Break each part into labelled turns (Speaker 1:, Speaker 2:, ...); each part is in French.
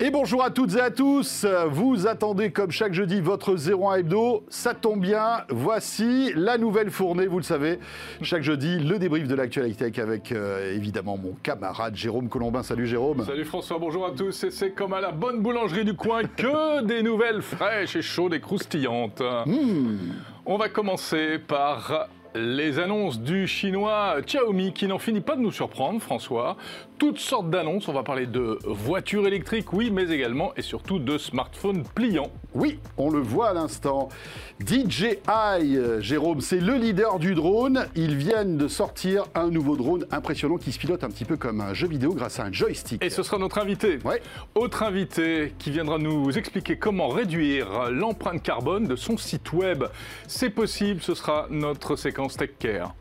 Speaker 1: Et bonjour à toutes et à tous. Vous attendez comme chaque jeudi votre 01 hebdo. Ça tombe bien. Voici la nouvelle fournée, vous le savez. Chaque jeudi, le débrief de l'actualité avec euh, évidemment mon camarade Jérôme Colombin. Salut Jérôme.
Speaker 2: Salut François, bonjour à tous. Et c'est comme à la bonne boulangerie du coin que des nouvelles fraîches et chaudes et croustillantes. On va commencer par les annonces du chinois Xiaomi qui n'en finit pas de nous surprendre, François. Toutes sortes d'annonces. On va parler de voitures électriques, oui, mais également et surtout de smartphones pliants.
Speaker 1: Oui, on le voit à l'instant. DJI, Jérôme, c'est le leader du drone. Ils viennent de sortir un nouveau drone impressionnant qui se pilote un petit peu comme un jeu vidéo grâce à un joystick.
Speaker 2: Et ce sera notre invité.
Speaker 1: Ouais.
Speaker 2: Autre invité qui viendra nous expliquer comment réduire l'empreinte carbone de son site web. C'est possible, ce sera notre séquence Tech Care.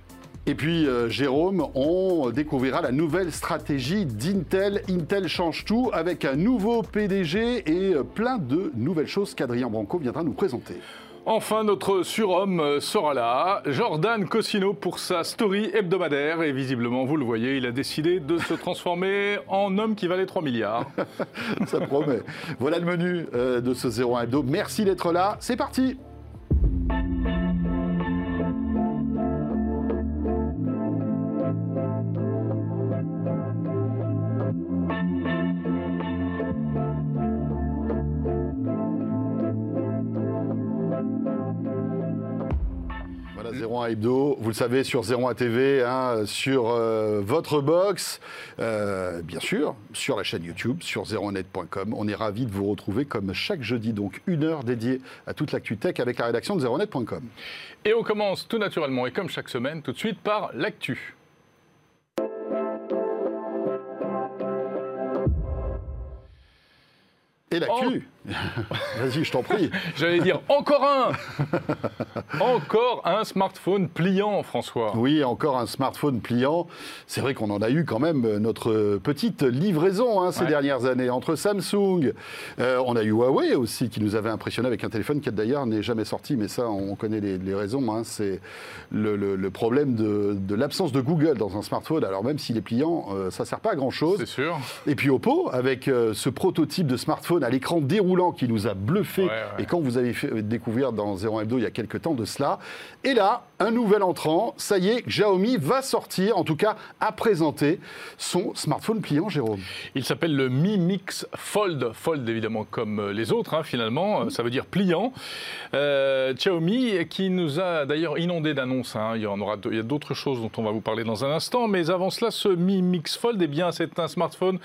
Speaker 1: Et puis, euh, Jérôme, on découvrira la nouvelle stratégie d'Intel. Intel change tout avec un nouveau PDG et euh, plein de nouvelles choses qu'Adrien Branco viendra nous présenter.
Speaker 2: Enfin, notre surhomme euh, sera là, Jordan Cosino pour sa story hebdomadaire. Et visiblement, vous le voyez, il a décidé de se transformer en homme qui valait 3 milliards.
Speaker 1: Ça promet. Voilà le menu de ce 01 Hebdo. Merci d'être là. C'est parti. 01 Hebdo, vous le savez, sur 01 TV, hein, sur euh, votre box, euh, bien sûr, sur la chaîne YouTube, sur 01net.com. On est ravis de vous retrouver comme chaque jeudi, donc une heure dédiée à toute l'actu tech avec la rédaction de 01net.com.
Speaker 2: Et on commence tout naturellement et comme chaque semaine, tout de suite par l'actu.
Speaker 1: Et l'actu Vas-y, je t'en prie.
Speaker 2: J'allais dire encore un Encore un smartphone pliant, François.
Speaker 1: Oui, encore un smartphone pliant. C'est vrai qu'on en a eu quand même euh, notre petite livraison hein, ces
Speaker 2: Ouais.
Speaker 1: dernières années entre Samsung. euh, on a eu Huawei aussi qui nous avait impressionné avec un téléphone qui d'ailleurs n'est jamais sorti, mais ça, on connaît les, les raisons. hein. C'est le, le- le problème de, de l'absence de Google dans un smartphone. Alors même s'il est pliant, euh, ça sert pas à grand chose.
Speaker 2: C'est sûr.
Speaker 1: Et puis Oppo, avec euh, ce prototype de smartphone à l'écran qui nous a bluffé,
Speaker 2: Ouais, ouais.
Speaker 1: et quand vous avez fait euh, découvrir dans 01 Hebdo il y a quelques temps de cela. Et là, un nouvel entrant, ça y est, Xiaomi va sortir, en tout cas, à présenter son smartphone pliant, Jérôme.
Speaker 2: Il s'appelle le Mi Mix Fold. Fold, évidemment, comme euh, les autres, hein, finalement. Euh, Ça veut dire pliant. Euh, Xiaomi, qui nous a d'ailleurs inondé d'annonces. hein. Il y en aura, d'autres choses dont on va vous parler dans un instant. Mais avant cela, ce Mi Mix Fold, eh bien, c'est un smartphone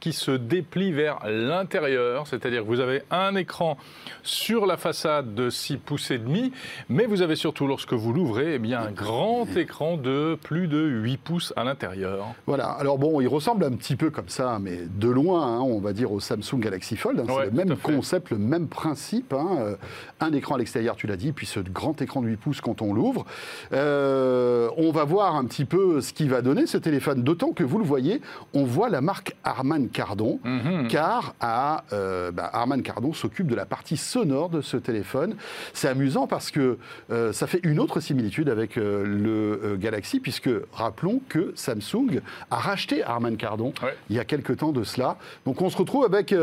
Speaker 2: qui se déplie vers l'intérieur. C'est-à-dire que vous avez un écran sur la façade de 6 pouces et demi. Mais vous avez surtout, lorsque vous l'ouvrez, eh bien, un grand écran de plus de 8 pouces à l'intérieur.
Speaker 1: Voilà, alors bon, il ressemble un petit peu comme ça, mais de loin, hein, on va dire au Samsung Galaxy Fold. hein.
Speaker 2: Ouais,
Speaker 1: c'est le même concept, le même principe. hein. Euh, Un écran à l'extérieur, tu l'as dit, puis ce grand écran de 8 pouces quand on l'ouvre. Euh, on va voir un petit peu ce qu'il va donner ce téléphone, d'autant que vous le voyez, on voit la marque Harman Kardon,
Speaker 2: Mhm.
Speaker 1: car à, euh, bah, Kardon s'occupe de la partie sonore de ce téléphone. C'est amusant parce que euh, ça fait une autre similitude avec euh, le euh, Galaxy, puisque rappelons que Samsung a racheté Harman Kardon
Speaker 2: Ouais.
Speaker 1: il y a quelques temps de cela. Donc on se retrouve avec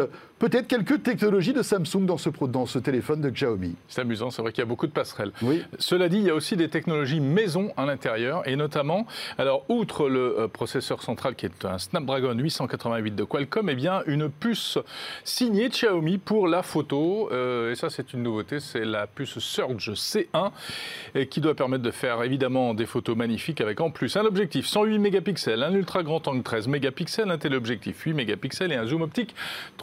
Speaker 1: peut-être quelques technologies de Samsung dans ce, dans ce téléphone de Xiaomi.
Speaker 2: C'est amusant, c'est vrai qu'il y a beaucoup de passerelles.
Speaker 1: Oui.
Speaker 2: Cela dit, il y a aussi des technologies maison à l'intérieur, et notamment, alors outre le euh, processeur central qui est un Snapdragon 888 de Qualcomm, eh bien une puce signée Xiaomi pour la photo, euh, et ça c'est une nouveauté, c'est la puce Surge C1, et qui doit permettre de faire évidemment des photos magnifiques avec en plus un objectif 108 mégapixels, un ultra grand angle 13 mégapixels, un téléobjectif 8 mégapixels et un zoom optique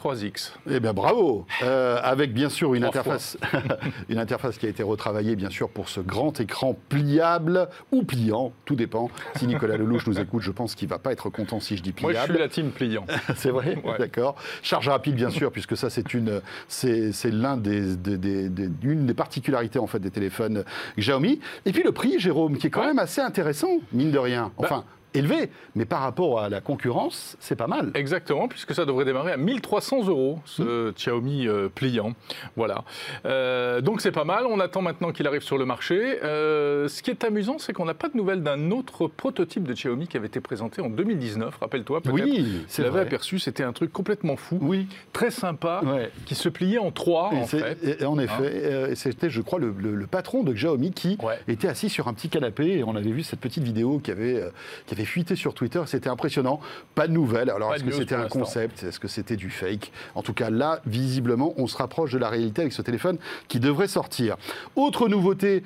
Speaker 2: 3x.
Speaker 1: Eh bien, bravo Euh, Avec bien sûr une interface, une interface qui a été retravaillée, bien sûr, pour ce grand écran pliable ou pliant, tout dépend. Si Nicolas Lelouch nous écoute, je pense qu'il va pas être content si je dis
Speaker 2: Moi
Speaker 1: pliable.
Speaker 2: je suis la team pliant.
Speaker 1: C'est vrai,
Speaker 2: Ouais.
Speaker 1: d'accord. Charge rapide, bien sûr, puisque ça, c'est une, c'est, l'un des, des, des- des- une des particularités en fait des téléphones Xiaomi. Et puis le prix, Jérôme, qui est quand
Speaker 2: Ouais.
Speaker 1: même assez intéressant, mine de rien. Enfin. Élevé, mais par rapport à la concurrence, c'est pas mal.
Speaker 2: Exactement, puisque ça devrait démarrer à 1300 euros, ce mmh. Xiaomi euh, pliant. Voilà. Euh, donc c'est pas mal, on attend maintenant qu'il arrive sur le marché. Euh, ce qui est amusant, c'est qu'on n'a pas de nouvelles d'un autre prototype de Xiaomi qui avait été présenté en 2019, rappelle-toi peut-être.
Speaker 1: Oui,
Speaker 2: c'est vrai. aperçu, c'était un truc complètement fou, oui. très sympa, qui se pliait en trois, en fait.
Speaker 1: Et en effet, hein c'était, je crois, le, patron de Xiaomi qui était assis sur un petit canapé, et on avait vu cette petite vidéo qui avait, qui avait fuité sur Twitter, c'était impressionnant. Pas de nouvelles, alors est-ce que c'était un concept, est-ce que c'était du fake? En tout cas, là, visiblement, on se rapproche de la réalité avec ce téléphone qui devrait sortir. Autre nouveauté,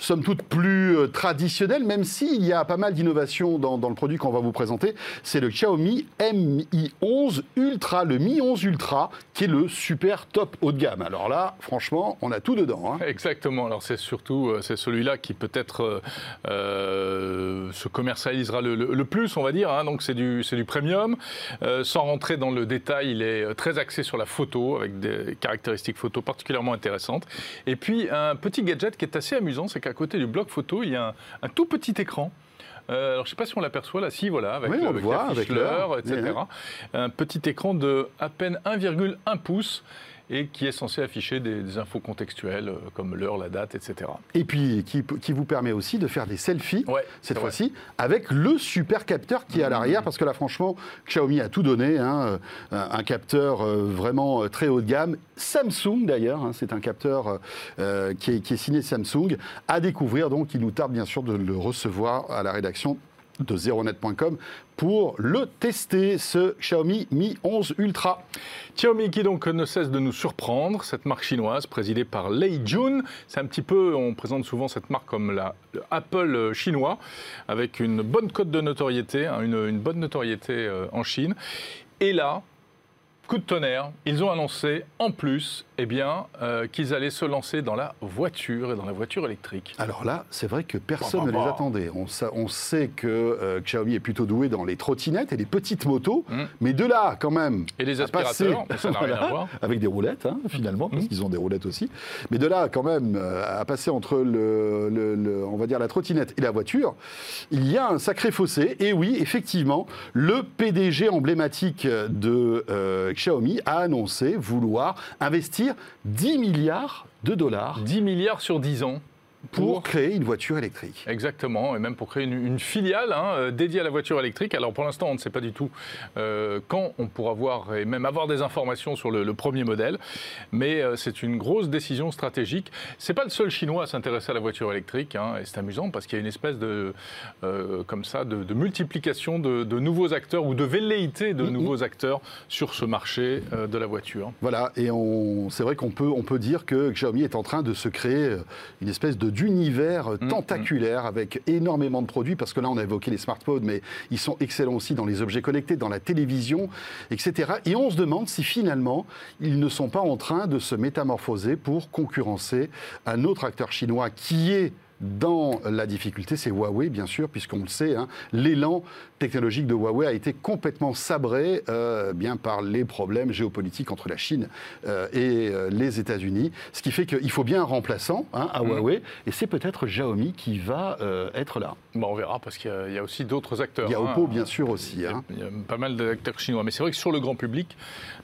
Speaker 1: somme toute plus euh, traditionnel, même s'il y a pas mal d'innovations dans, le produit qu'on va vous présenter. C'est le Xiaomi Mi 11 Ultra, le Mi 11 Ultra, qui est le super top haut de gamme. Alors là, franchement, on a tout dedans.
Speaker 2: Hein. Exactement. Alors c'est surtout euh, c'est celui-là qui peut-être euh, se commercialisera le, plus, on va dire. Hein. Donc c'est du, du premium. sans rentrer dans le détail, il est très axé sur la photo, avec des caractéristiques photo particulièrement intéressantes. Et puis un petit gadget qui est assez amusant, c'est à côté du bloc photo, il y a un, tout petit écran. Euh, alors, je ne sais pas si on l'aperçoit là, si, voilà, avec,
Speaker 1: le, voit, avec l'heure,
Speaker 2: etc. Un petit écran de à peine 1,1 pouces et qui est censé afficher des, infos contextuelles euh, comme l'heure, la date, etc.
Speaker 1: Et puis qui, qui, vous permet aussi de faire des selfies, cette fois-ci, avec le super capteur qui est à l'arrière, parce que là, franchement, Xiaomi a tout donné, hein, euh, un capteur euh, vraiment très haut de gamme. Samsung, d'ailleurs, hein, c'est un capteur qui, est, qui est signé Samsung, à découvrir, donc il nous tarde bien sûr de le recevoir à la rédaction de zeronet.com pour le tester, ce Xiaomi Mi 11 Ultra.
Speaker 2: Xiaomi qui donc ne cesse de nous surprendre, cette marque chinoise présidée par Lei Jun. C'est un petit peu, on présente souvent cette marque comme la, Apple chinois, avec une bonne cote de notoriété, hein, une, une, bonne notoriété euh, en Chine. Et là, coup de tonnerre, ils ont annoncé en plus eh bien, euh, qu'ils allaient se lancer dans la voiture et dans la voiture électrique.
Speaker 1: Alors là, c'est vrai que personne ne les attendait. On, on sait que euh, Xiaomi est plutôt doué dans les trottinettes et les petites motos, mmh. mais de là, quand même.
Speaker 2: Et les aspirateurs, ça n'a rien à voir.
Speaker 1: Avec des roulettes, hein, finalement, parce mmh. qu'ils ont des roulettes aussi. Mais de là, quand même, euh, à passer entre le, on va dire la trottinette et la voiture, il y a un sacré fossé. Et oui, effectivement, le PDG emblématique de Xiaomi a annoncé vouloir investir 10 milliards de dollars.
Speaker 2: 10 milliards sur 10 ans
Speaker 1: pour, créer une voiture électrique.
Speaker 2: Exactement, et même pour créer une, filiale hein, euh, dédiée à la voiture électrique. Alors pour l'instant, on ne sait pas du tout euh, quand on pourra voir et même avoir des informations sur le, premier modèle, mais euh, c'est une grosse décision stratégique. C'est pas le seul Chinois à s'intéresser à la voiture électrique, hein, et c'est amusant parce qu'il y a une espèce de comme ça de, multiplication de, nouveaux acteurs ou de velléité de nouveaux acteurs sur ce marché de la voiture.
Speaker 1: Voilà, et c'est vrai qu'on peut on peut dire que Xiaomi est en train de se créer une espèce de d'univers mm, tentaculaire avec énormément de produits, parce que là, on a évoqué les smartphones, mais ils sont excellents aussi dans les objets connectés, dans la télévision, etc. Et on se demande si finalement, ils ne sont pas en train de se métamorphoser pour concurrencer un autre acteur chinois qui est dans la difficulté, c'est Huawei, bien sûr, puisqu'on le sait, hein, l'élan technologique de Huawei a été complètement sabré euh, bien par les problèmes géopolitiques entre la Chine euh, et euh, les États-Unis, ce qui fait qu'il faut bien un remplaçant hein, à mm. Huawei, et c'est peut-être Xiaomi qui va être là.
Speaker 2: Bon, on verra, parce qu'il y, a aussi d'autres acteurs.
Speaker 1: Il y a Oppo, hein. bien sûr, aussi.
Speaker 2: Il y, a, il y a pas mal d'acteurs chinois, mais c'est vrai que sur le grand public,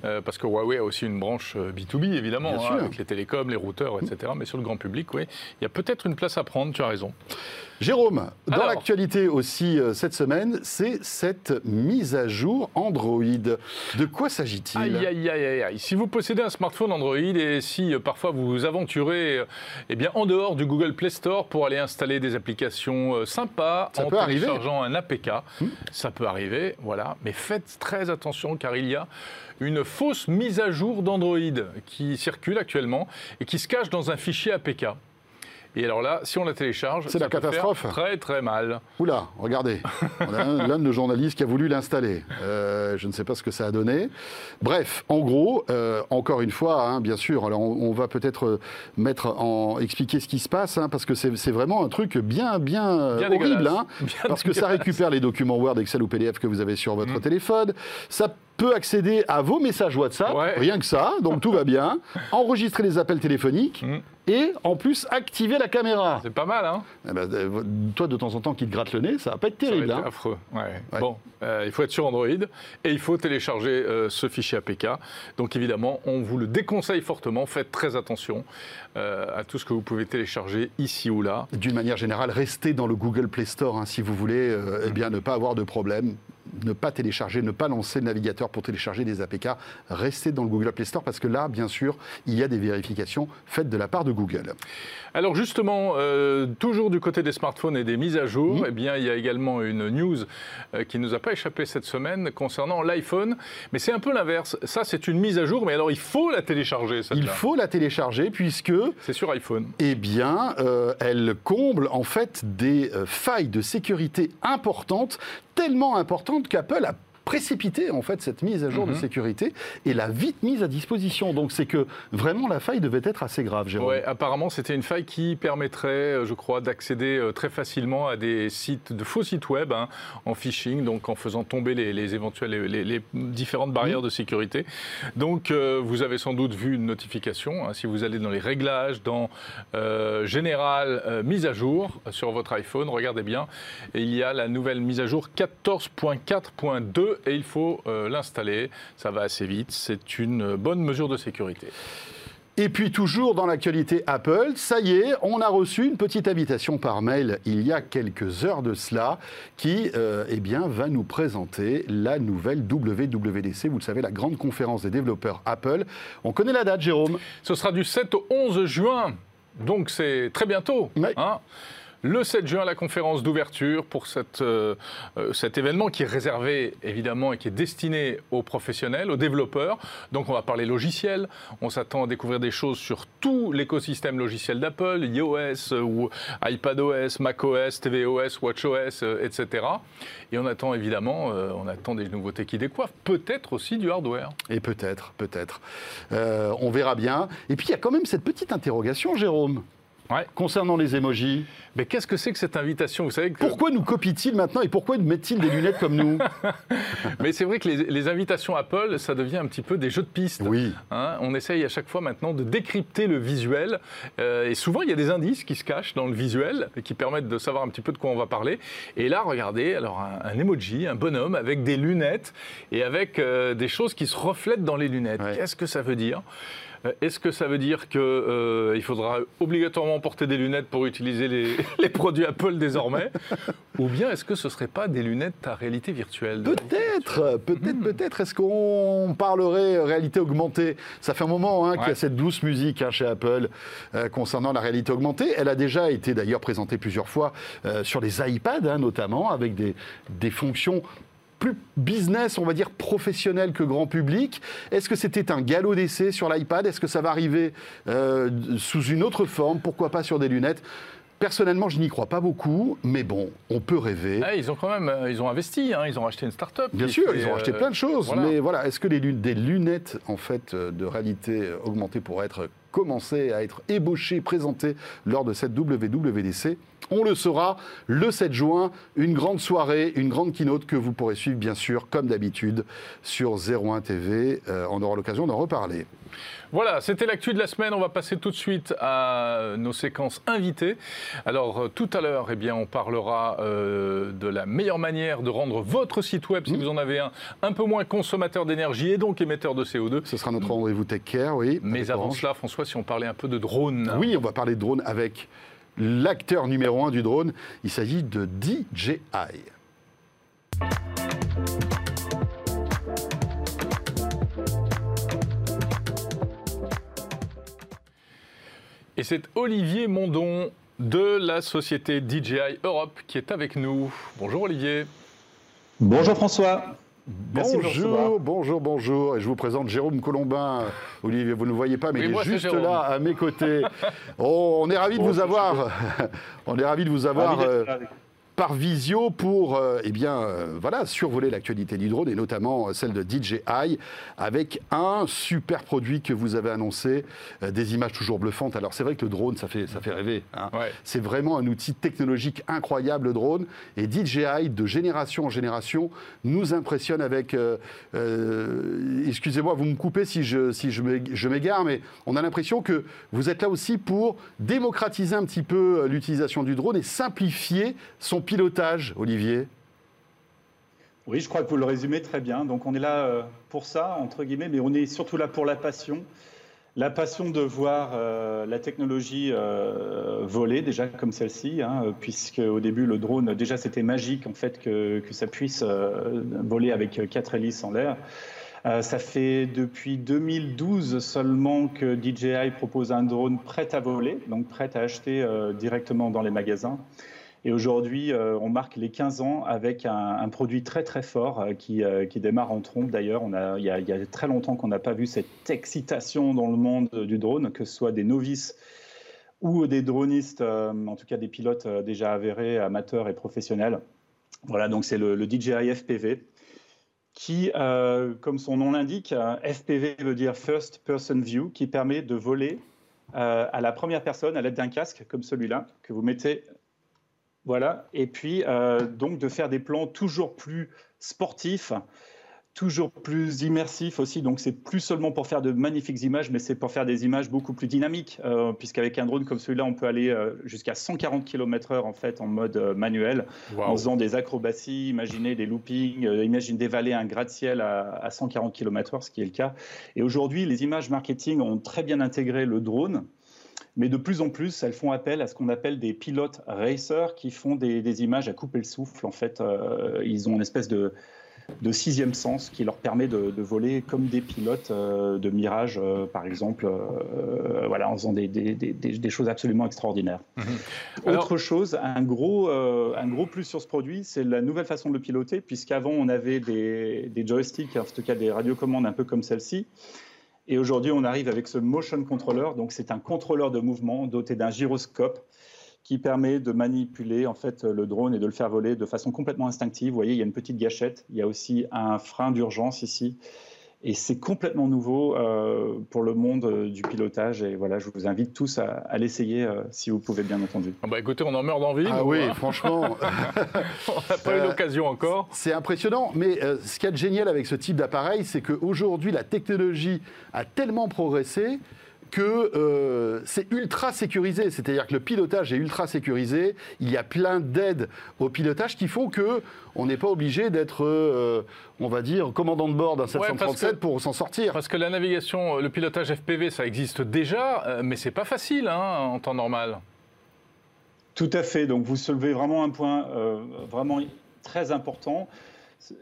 Speaker 2: parce que Huawei a aussi une branche B2B, évidemment, avec les télécoms, les routeurs, etc., mais sur le grand public, oui, il y a peut-être une place à prendre tu as raison.
Speaker 1: Jérôme, dans l'actualité aussi euh, cette semaine, c'est cette mise à jour Android. De quoi s'agit-il?
Speaker 2: Aïe, aïe, aïe, aïe, Si vous possédez un smartphone Android et si euh, parfois vous vous aventurez euh, eh bien, en dehors du Google Play Store pour aller installer des applications sympas
Speaker 1: ça
Speaker 2: en téléchargeant un APK, hmm. ça peut arriver, voilà. Mais faites très attention car il y a une fausse mise à jour d'Android qui circule actuellement et qui se cache dans un fichier APK. Et alors là, si on la télécharge,
Speaker 1: c'est la catastrophe.
Speaker 2: Très très mal.
Speaker 1: Oula, regardez, on a l'un de nos journalistes qui a voulu l'installer. Euh, je ne sais pas ce que ça a donné. Bref, en gros, euh, encore une fois, hein, bien sûr, alors on, va peut-être mettre en expliquer ce qui se passe, hein, parce que c'est vraiment un truc bien bien, horrible, hein, parce que ça récupère les documents Word, Excel ou PDF que vous avez sur votre mm. téléphone. Ça peut accéder à vos messages WhatsApp,
Speaker 2: Ouais.
Speaker 1: rien que ça, donc tout va bien, enregistrer les appels téléphoniques
Speaker 2: Mm.
Speaker 1: et en plus activer la caméra.
Speaker 2: C'est pas mal, hein
Speaker 1: Eh ben, euh, toi, de temps en temps, qui te gratte le nez, ça va pas être
Speaker 2: Ça va
Speaker 1: terrible.
Speaker 2: être
Speaker 1: hein.
Speaker 2: affreux. Ouais.
Speaker 1: Ouais.
Speaker 2: Bon, euh, il faut être sur Android et il faut télécharger euh, ce fichier APK. Donc évidemment, on vous le déconseille fortement. Faites très attention euh, à tout ce que vous pouvez télécharger ici ou là.
Speaker 1: D'une manière générale, restez dans le Google Play Store hein, si vous voulez eh bien, ne pas avoir de problème. Ne pas télécharger, ne pas lancer le navigateur pour télécharger des APK. Restez dans le Google Play Store parce que là, bien sûr, il y a des vérifications faites de la part de Google.
Speaker 2: Alors justement, euh, toujours du côté des smartphones et des mises à jour, eh bien, il y a également une news euh, qui nous a pas échappé cette semaine concernant l'iPhone. Mais c'est un peu l'inverse. Ça, c'est une mise à jour, mais alors il faut la télécharger,
Speaker 1: Il faut la télécharger puisque
Speaker 2: C'est sur iPhone.
Speaker 1: eh bien, euh, elle comble en fait des failles de sécurité importantes, tellement importantes qu'Apple a précipité en fait cette mise à jour de
Speaker 2: Mhm.
Speaker 1: sécurité et l'a vite mise à disposition. Donc c'est que vraiment la faille devait être assez grave, Jérôme.
Speaker 2: Ouais, apparemment, c'était une faille qui permettrait, euh, je crois, d'accéder euh, très facilement à des sites, de faux sites web hein, en phishing, donc en faisant tomber les, les éventuelles, les, les différentes barrières de sécurité. Donc, euh, vous avez sans doute vu une notification. hein, si vous allez dans les réglages, dans euh, général euh, mise à jour sur votre iPhone, regardez bien, et il y a la nouvelle mise à jour 14.4.2 et il faut euh, l'installer. Ça va assez vite. C'est une bonne mesure de sécurité.
Speaker 1: Et puis toujours dans l'actualité Apple, ça y est, on a reçu une petite invitation par mail il y a quelques heures de cela qui euh, eh bien, va nous présenter la nouvelle WWDC, vous le savez, la grande conférence des développeurs Apple. On connaît la date, Jérôme?
Speaker 2: Ce sera du 7 au 11 juin, donc c'est très bientôt.
Speaker 1: Ouais.
Speaker 2: hein. Le 7 juin, la conférence d'ouverture pour euh, euh, cet événement qui est réservé évidemment et qui est destiné aux professionnels, aux développeurs. Donc on va parler logiciel, on s'attend à découvrir des choses sur tout l'écosystème logiciel d'Apple, iOS euh, iPadOS, macOS, tvOS, watchOS, etc. Et on attend évidemment, on attend des nouveautés qui décoiffent, peut-être aussi du hardware.
Speaker 1: Et peut-être, peut-être. On verra bien. Et puis il y a quand même cette petite interrogation, Jérôme,
Speaker 2: Ouais.
Speaker 1: concernant les emojis.
Speaker 2: Mais qu'est-ce que c'est que cette invitation? Vous savez que
Speaker 1: Pourquoi nous copient-ils maintenant et pourquoi nous mettent-ils des lunettes comme nous?
Speaker 2: Mais c'est vrai que les, les invitations Apple, ça devient un petit peu des jeux de pistes.
Speaker 1: Oui.
Speaker 2: Hein, on essaye à chaque fois maintenant de décrypter le visuel. euh, et souvent, il y a des indices qui se cachent dans le visuel et qui permettent de savoir un petit peu de quoi on va parler. Et là, regardez, alors un, un emoji, un bonhomme avec des lunettes et avec euh, des choses qui se reflètent dans les lunettes.
Speaker 1: Ouais.
Speaker 2: Qu'est-ce que ça veut dire? Est-ce que ça veut dire qu'il faudra obligatoirement porter des lunettes pour utiliser les, les produits Apple désormais Ou bien est-ce que ce ne serait pas des lunettes à réalité virtuelle
Speaker 1: Peut-être, peut-être, peut-être. Est-ce qu'on parlerait réalité augmentée? Ça fait un moment hein, qu'il y a cette douce musique hein, chez Apple euh, concernant la réalité augmentée. Elle a déjà été d'ailleurs présentée plusieurs fois euh, sur les iPads, hein, notamment, avec des, des fonctions plus business, on va dire professionnel que grand public. Est-ce que c'était un galop d'essai sur l'iPad? Est-ce que ça va arriver euh, sous une autre forme? Pourquoi pas sur des lunettes? Personnellement, je n'y crois pas beaucoup, mais bon, on peut rêver.
Speaker 2: Ah, ils ont quand même euh, ils ont investi, hein, ils ont acheté une start-up.
Speaker 1: Bien sûr,
Speaker 2: fait,
Speaker 1: ils ont acheté
Speaker 2: euh,
Speaker 1: plein de choses,
Speaker 2: voilà.
Speaker 1: mais voilà, est-ce que les des lunettes en fait de réalité augmentée pourraient être commencées à être ébauchées, présentées lors de cette WWDC On le saura le 7 juin, une grande soirée, une grande keynote que vous pourrez suivre bien sûr comme d'habitude sur 01 TV. Euh, on aura l'occasion d'en reparler.
Speaker 2: Voilà, c'était l'actu de la semaine. On va passer tout de suite à nos séquences invitées. Alors, euh, tout à l'heure, eh bien, on parlera euh, de la meilleure manière de rendre votre site web, si vous en avez un, un peu moins consommateur d'énergie et donc émetteur de CO2.
Speaker 1: Ce sera notre rendez-vous Tech Care, oui.
Speaker 2: Mais avant
Speaker 1: Orange.
Speaker 2: cela, François, si on parlait un peu de drone.
Speaker 1: Oui, on va parler de drone avec l'acteur numéro un du drone. Il s'agit de DJI.
Speaker 2: Et c'est Olivier Mondon de la société DJI Europe qui est avec nous. Bonjour Olivier.
Speaker 3: Bonjour François. Merci
Speaker 1: bonjour, bonjour, bonjour. Et je vous présente Jérôme Colombin. Olivier, vous ne le voyez pas, mais
Speaker 2: Oui,
Speaker 1: il est juste là, à mes côtés. Oh, on est ravis de vous avoir. on est ravis de vous avoir. Euh, par visio pour euh, eh bien, euh, voilà, survoler l'actualité du drone et notamment celle de DJI avec un super produit que vous avez annoncé, des images toujours bluffantes. Alors c'est vrai que le drone, ça fait, ça fait rêver. Hein. C'est vraiment un outil technologique incroyable, le drone. Et DJI, de génération en génération, nous impressionne avec... excusez-moi, vous me coupez si je, si je m'égare, mais on a l'impression que vous êtes là aussi pour démocratiser un petit peu l'utilisation du drone et simplifier son pilotage, Olivier?
Speaker 3: Oui, je crois que vous le résumez très bien. Donc on est là euh, pour ça, entre guillemets, mais on est surtout là pour la passion. La passion de voir euh, la technologie euh, voler déjà comme celle-ci, hein, puisque au début le drone déjà c'était magique en fait que, que ça puisse voler avec quatre hélices en l'air. ça fait depuis 2012 seulement que DJI propose un drone prêt à voler, donc prêt à acheter directement dans les magasins. Et aujourd'hui, euh, on marque les 15 ans avec un, produit très très fort euh, euh, qui, démarre en trompe. D'ailleurs, il, y a très longtemps qu'on n'a pas vu cette excitation dans le monde du drone, que ce soit des novices ou des dronistes, en tout cas des pilotes déjà avérés, amateurs et professionnels. Voilà, donc c'est le, DJI FPV qui, comme son nom l'indique, FPV veut dire First Person View, qui permet de voler à la première personne à l'aide d'un casque comme celui-là que vous mettez voilà, et puis euh, donc de faire des plans toujours plus sportifs, toujours plus immersifs aussi. Donc c'est plus seulement pour faire de magnifiques images, mais c'est pour faire des images beaucoup plus dynamiques, euh, puisqu'avec un drone comme celui-là, on peut aller euh, jusqu'à 140 km/h en fait en mode manuel, en faisant des acrobaties, imaginer des loopings, imaginer dévaler un gratte-ciel à, à 140 km/h, ce qui est le cas. Et aujourd'hui, les images marketing ont très bien intégré le drone. Mais de plus en plus, elles font appel à ce qu'on appelle des pilotes racers qui font des, images à couper le souffle. En fait, euh, ils ont une espèce de, sixième sens qui leur permet de, voler comme des pilotes euh, de Mirage, euh, par exemple, voilà, en faisant des, choses absolument extraordinaires. Mhm. Autre chose, un gros, un gros plus sur ce produit, c'est la nouvelle façon de le piloter, puisqu'avant on avait des, joysticks, en tout cas des radiocommandes un peu comme celle-ci. Et aujourd'hui, on arrive avec ce motion controller. Donc, c'est un contrôleur de mouvement doté d'un gyroscope qui permet de manipuler en fait le drone et de le faire voler de façon complètement instinctive. Vous voyez, il y a une petite gâchette. Il y a aussi un frein d'urgence ici. Et c'est complètement nouveau euh, pour le monde euh, du pilotage. Et voilà, je vous invite tous à, l'essayer euh, si vous pouvez, bien entendu.
Speaker 2: Ah bah écoutez, on en meurt d'envie.
Speaker 1: Ah oui, franchement.
Speaker 2: on n'a pas eu l'occasion encore.
Speaker 1: C'est impressionnant. Mais ce qui est génial avec ce type d'appareil, c'est qu'aujourd'hui, la technologie a tellement progressé que euh, c'est ultra sécurisé, c'est-à-dire que le pilotage est ultra sécurisé. Il y a plein d'aides au pilotage qui font que on n'est pas obligé d'être, euh, on va dire, commandant de bord d'un 737 pour s'en sortir.
Speaker 2: Parce que la navigation, le pilotage FPV, ça existe déjà, euh, mais c'est pas facile hein, en temps normal.
Speaker 3: Tout à fait. Donc vous soulevez vraiment un point vraiment très important.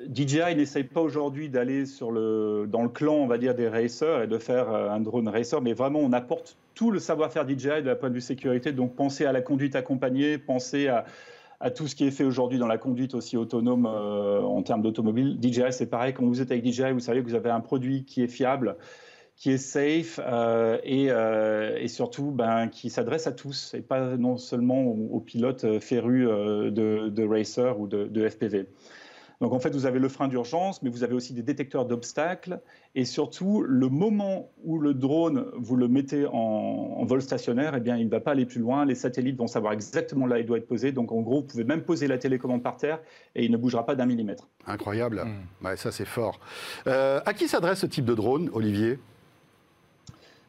Speaker 3: DJI n'essaye pas aujourd'hui d'aller le, dans le clan, on va dire, des racers et de faire euh, un drone racer, mais vraiment, on apporte tout le savoir-faire DJI de la point de vue sécurité. Donc, pensez à la conduite accompagnée, pensez à, tout ce qui est fait aujourd'hui dans la conduite aussi autonome euh, en termes d'automobile. DJI, c'est pareil, quand vous êtes avec DJI, vous savez que vous avez un produit qui est fiable, qui est safe euh, et, surtout ben, qui s'adresse à tous et pas non seulement aux, pilotes férus de, de racer ou de, de FPV. Donc en fait, vous avez le frein d'urgence, mais vous avez aussi des détecteurs d'obstacles. Et surtout, le moment où le drone, vous le mettez en, vol stationnaire, eh bien, il ne va pas aller plus loin. Les satellites vont savoir exactement là où il doit être posé. Donc en gros, vous pouvez même poser la télécommande par terre et il ne bougera pas d'un millimètre.
Speaker 1: Incroyable. Hmm. ça, c'est fort. Euh, à qui s'adresse ce type de drone, Olivier?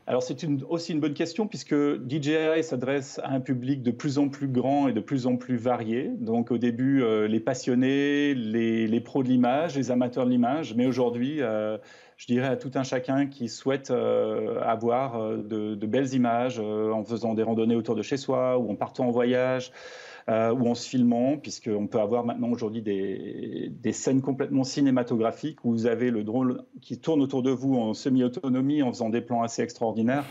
Speaker 3: Alors c'est aussi une bonne question puisque DJI s'adresse à un public de plus en plus grand et de plus en plus varié. Donc au début, euh, les passionnés, les, pros de l'image, les amateurs de l'image, mais aujourd'hui, euh, je dirais à tout un chacun qui souhaite euh, avoir de, belles images en faisant des randonnées autour de chez soi ou en partant en voyage. Euh, ou en se filmant, puisqu'on peut avoir maintenant aujourd'hui des, scènes complètement cinématographiques où vous avez le drone qui tourne autour de vous en semi-autonomie, en faisant des plans assez extraordinaires.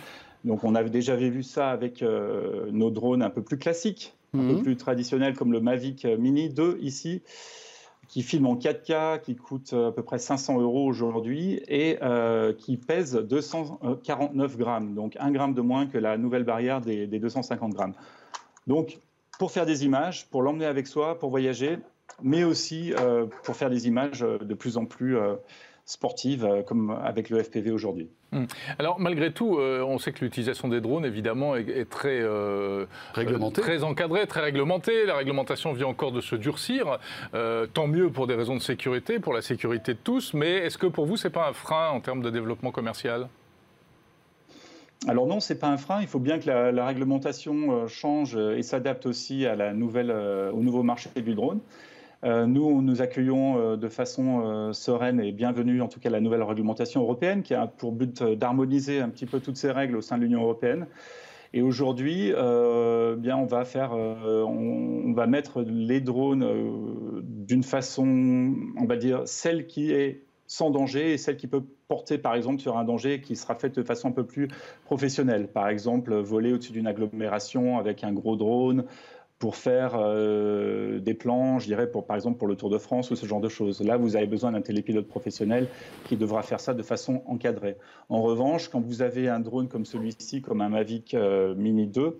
Speaker 3: Donc on avait déjà vu ça avec euh, nos drones un peu plus classiques, un peu mhm. plus traditionnels, comme le Mavic Mini 2 ici qui filme en 4K, qui coûte à peu près 500 euros aujourd'hui et euh, qui pèse 249 grammes, donc un gramme de moins que la nouvelle barrière des, des 250 grammes. Donc pour faire des images, pour l'emmener avec soi, pour voyager, mais aussi pour faire des images de plus en plus sportives, comme avec le FPV aujourd'hui.
Speaker 2: Hmm. Alors malgré tout, euh, on sait que l'utilisation des drones, évidemment, est, très, euh,
Speaker 1: réglementée.
Speaker 2: très encadrée, très réglementée. La réglementation vient encore de se durcir. Euh, tant mieux pour des raisons de sécurité, pour la sécurité de tous. Mais est-ce que pour vous, c'est pas un frein en termes de développement commercial?
Speaker 3: Alors non, c'est pas un frein. Il faut bien que la, réglementation change et s'adapte aussi à la nouvelle, au nouveau marché du drone. Euh, nous, nous accueillons euh, de façon euh, sereine et bienvenue, en tout cas, la nouvelle réglementation européenne qui a pour but d'harmoniser un petit peu toutes ces règles au sein de l'Union européenne. Et aujourd'hui, bien, on va faire, on, va mettre les drones d'une façon, on va dire, celle qui est sans danger et celle qui peut porter, par exemple, sur un danger qui sera fait de façon un peu plus professionnelle. Par exemple, voler au-dessus d'une agglomération avec un gros drone, pour faire euh, des plans, je dirais, pour, par exemple pour le Tour de France ou ce genre de choses. Là, vous avez besoin d'un télépilote professionnel qui devra faire ça de façon encadrée. En revanche, quand vous avez un drone comme celui-ci, comme un Mavic euh, Mini 2, euh,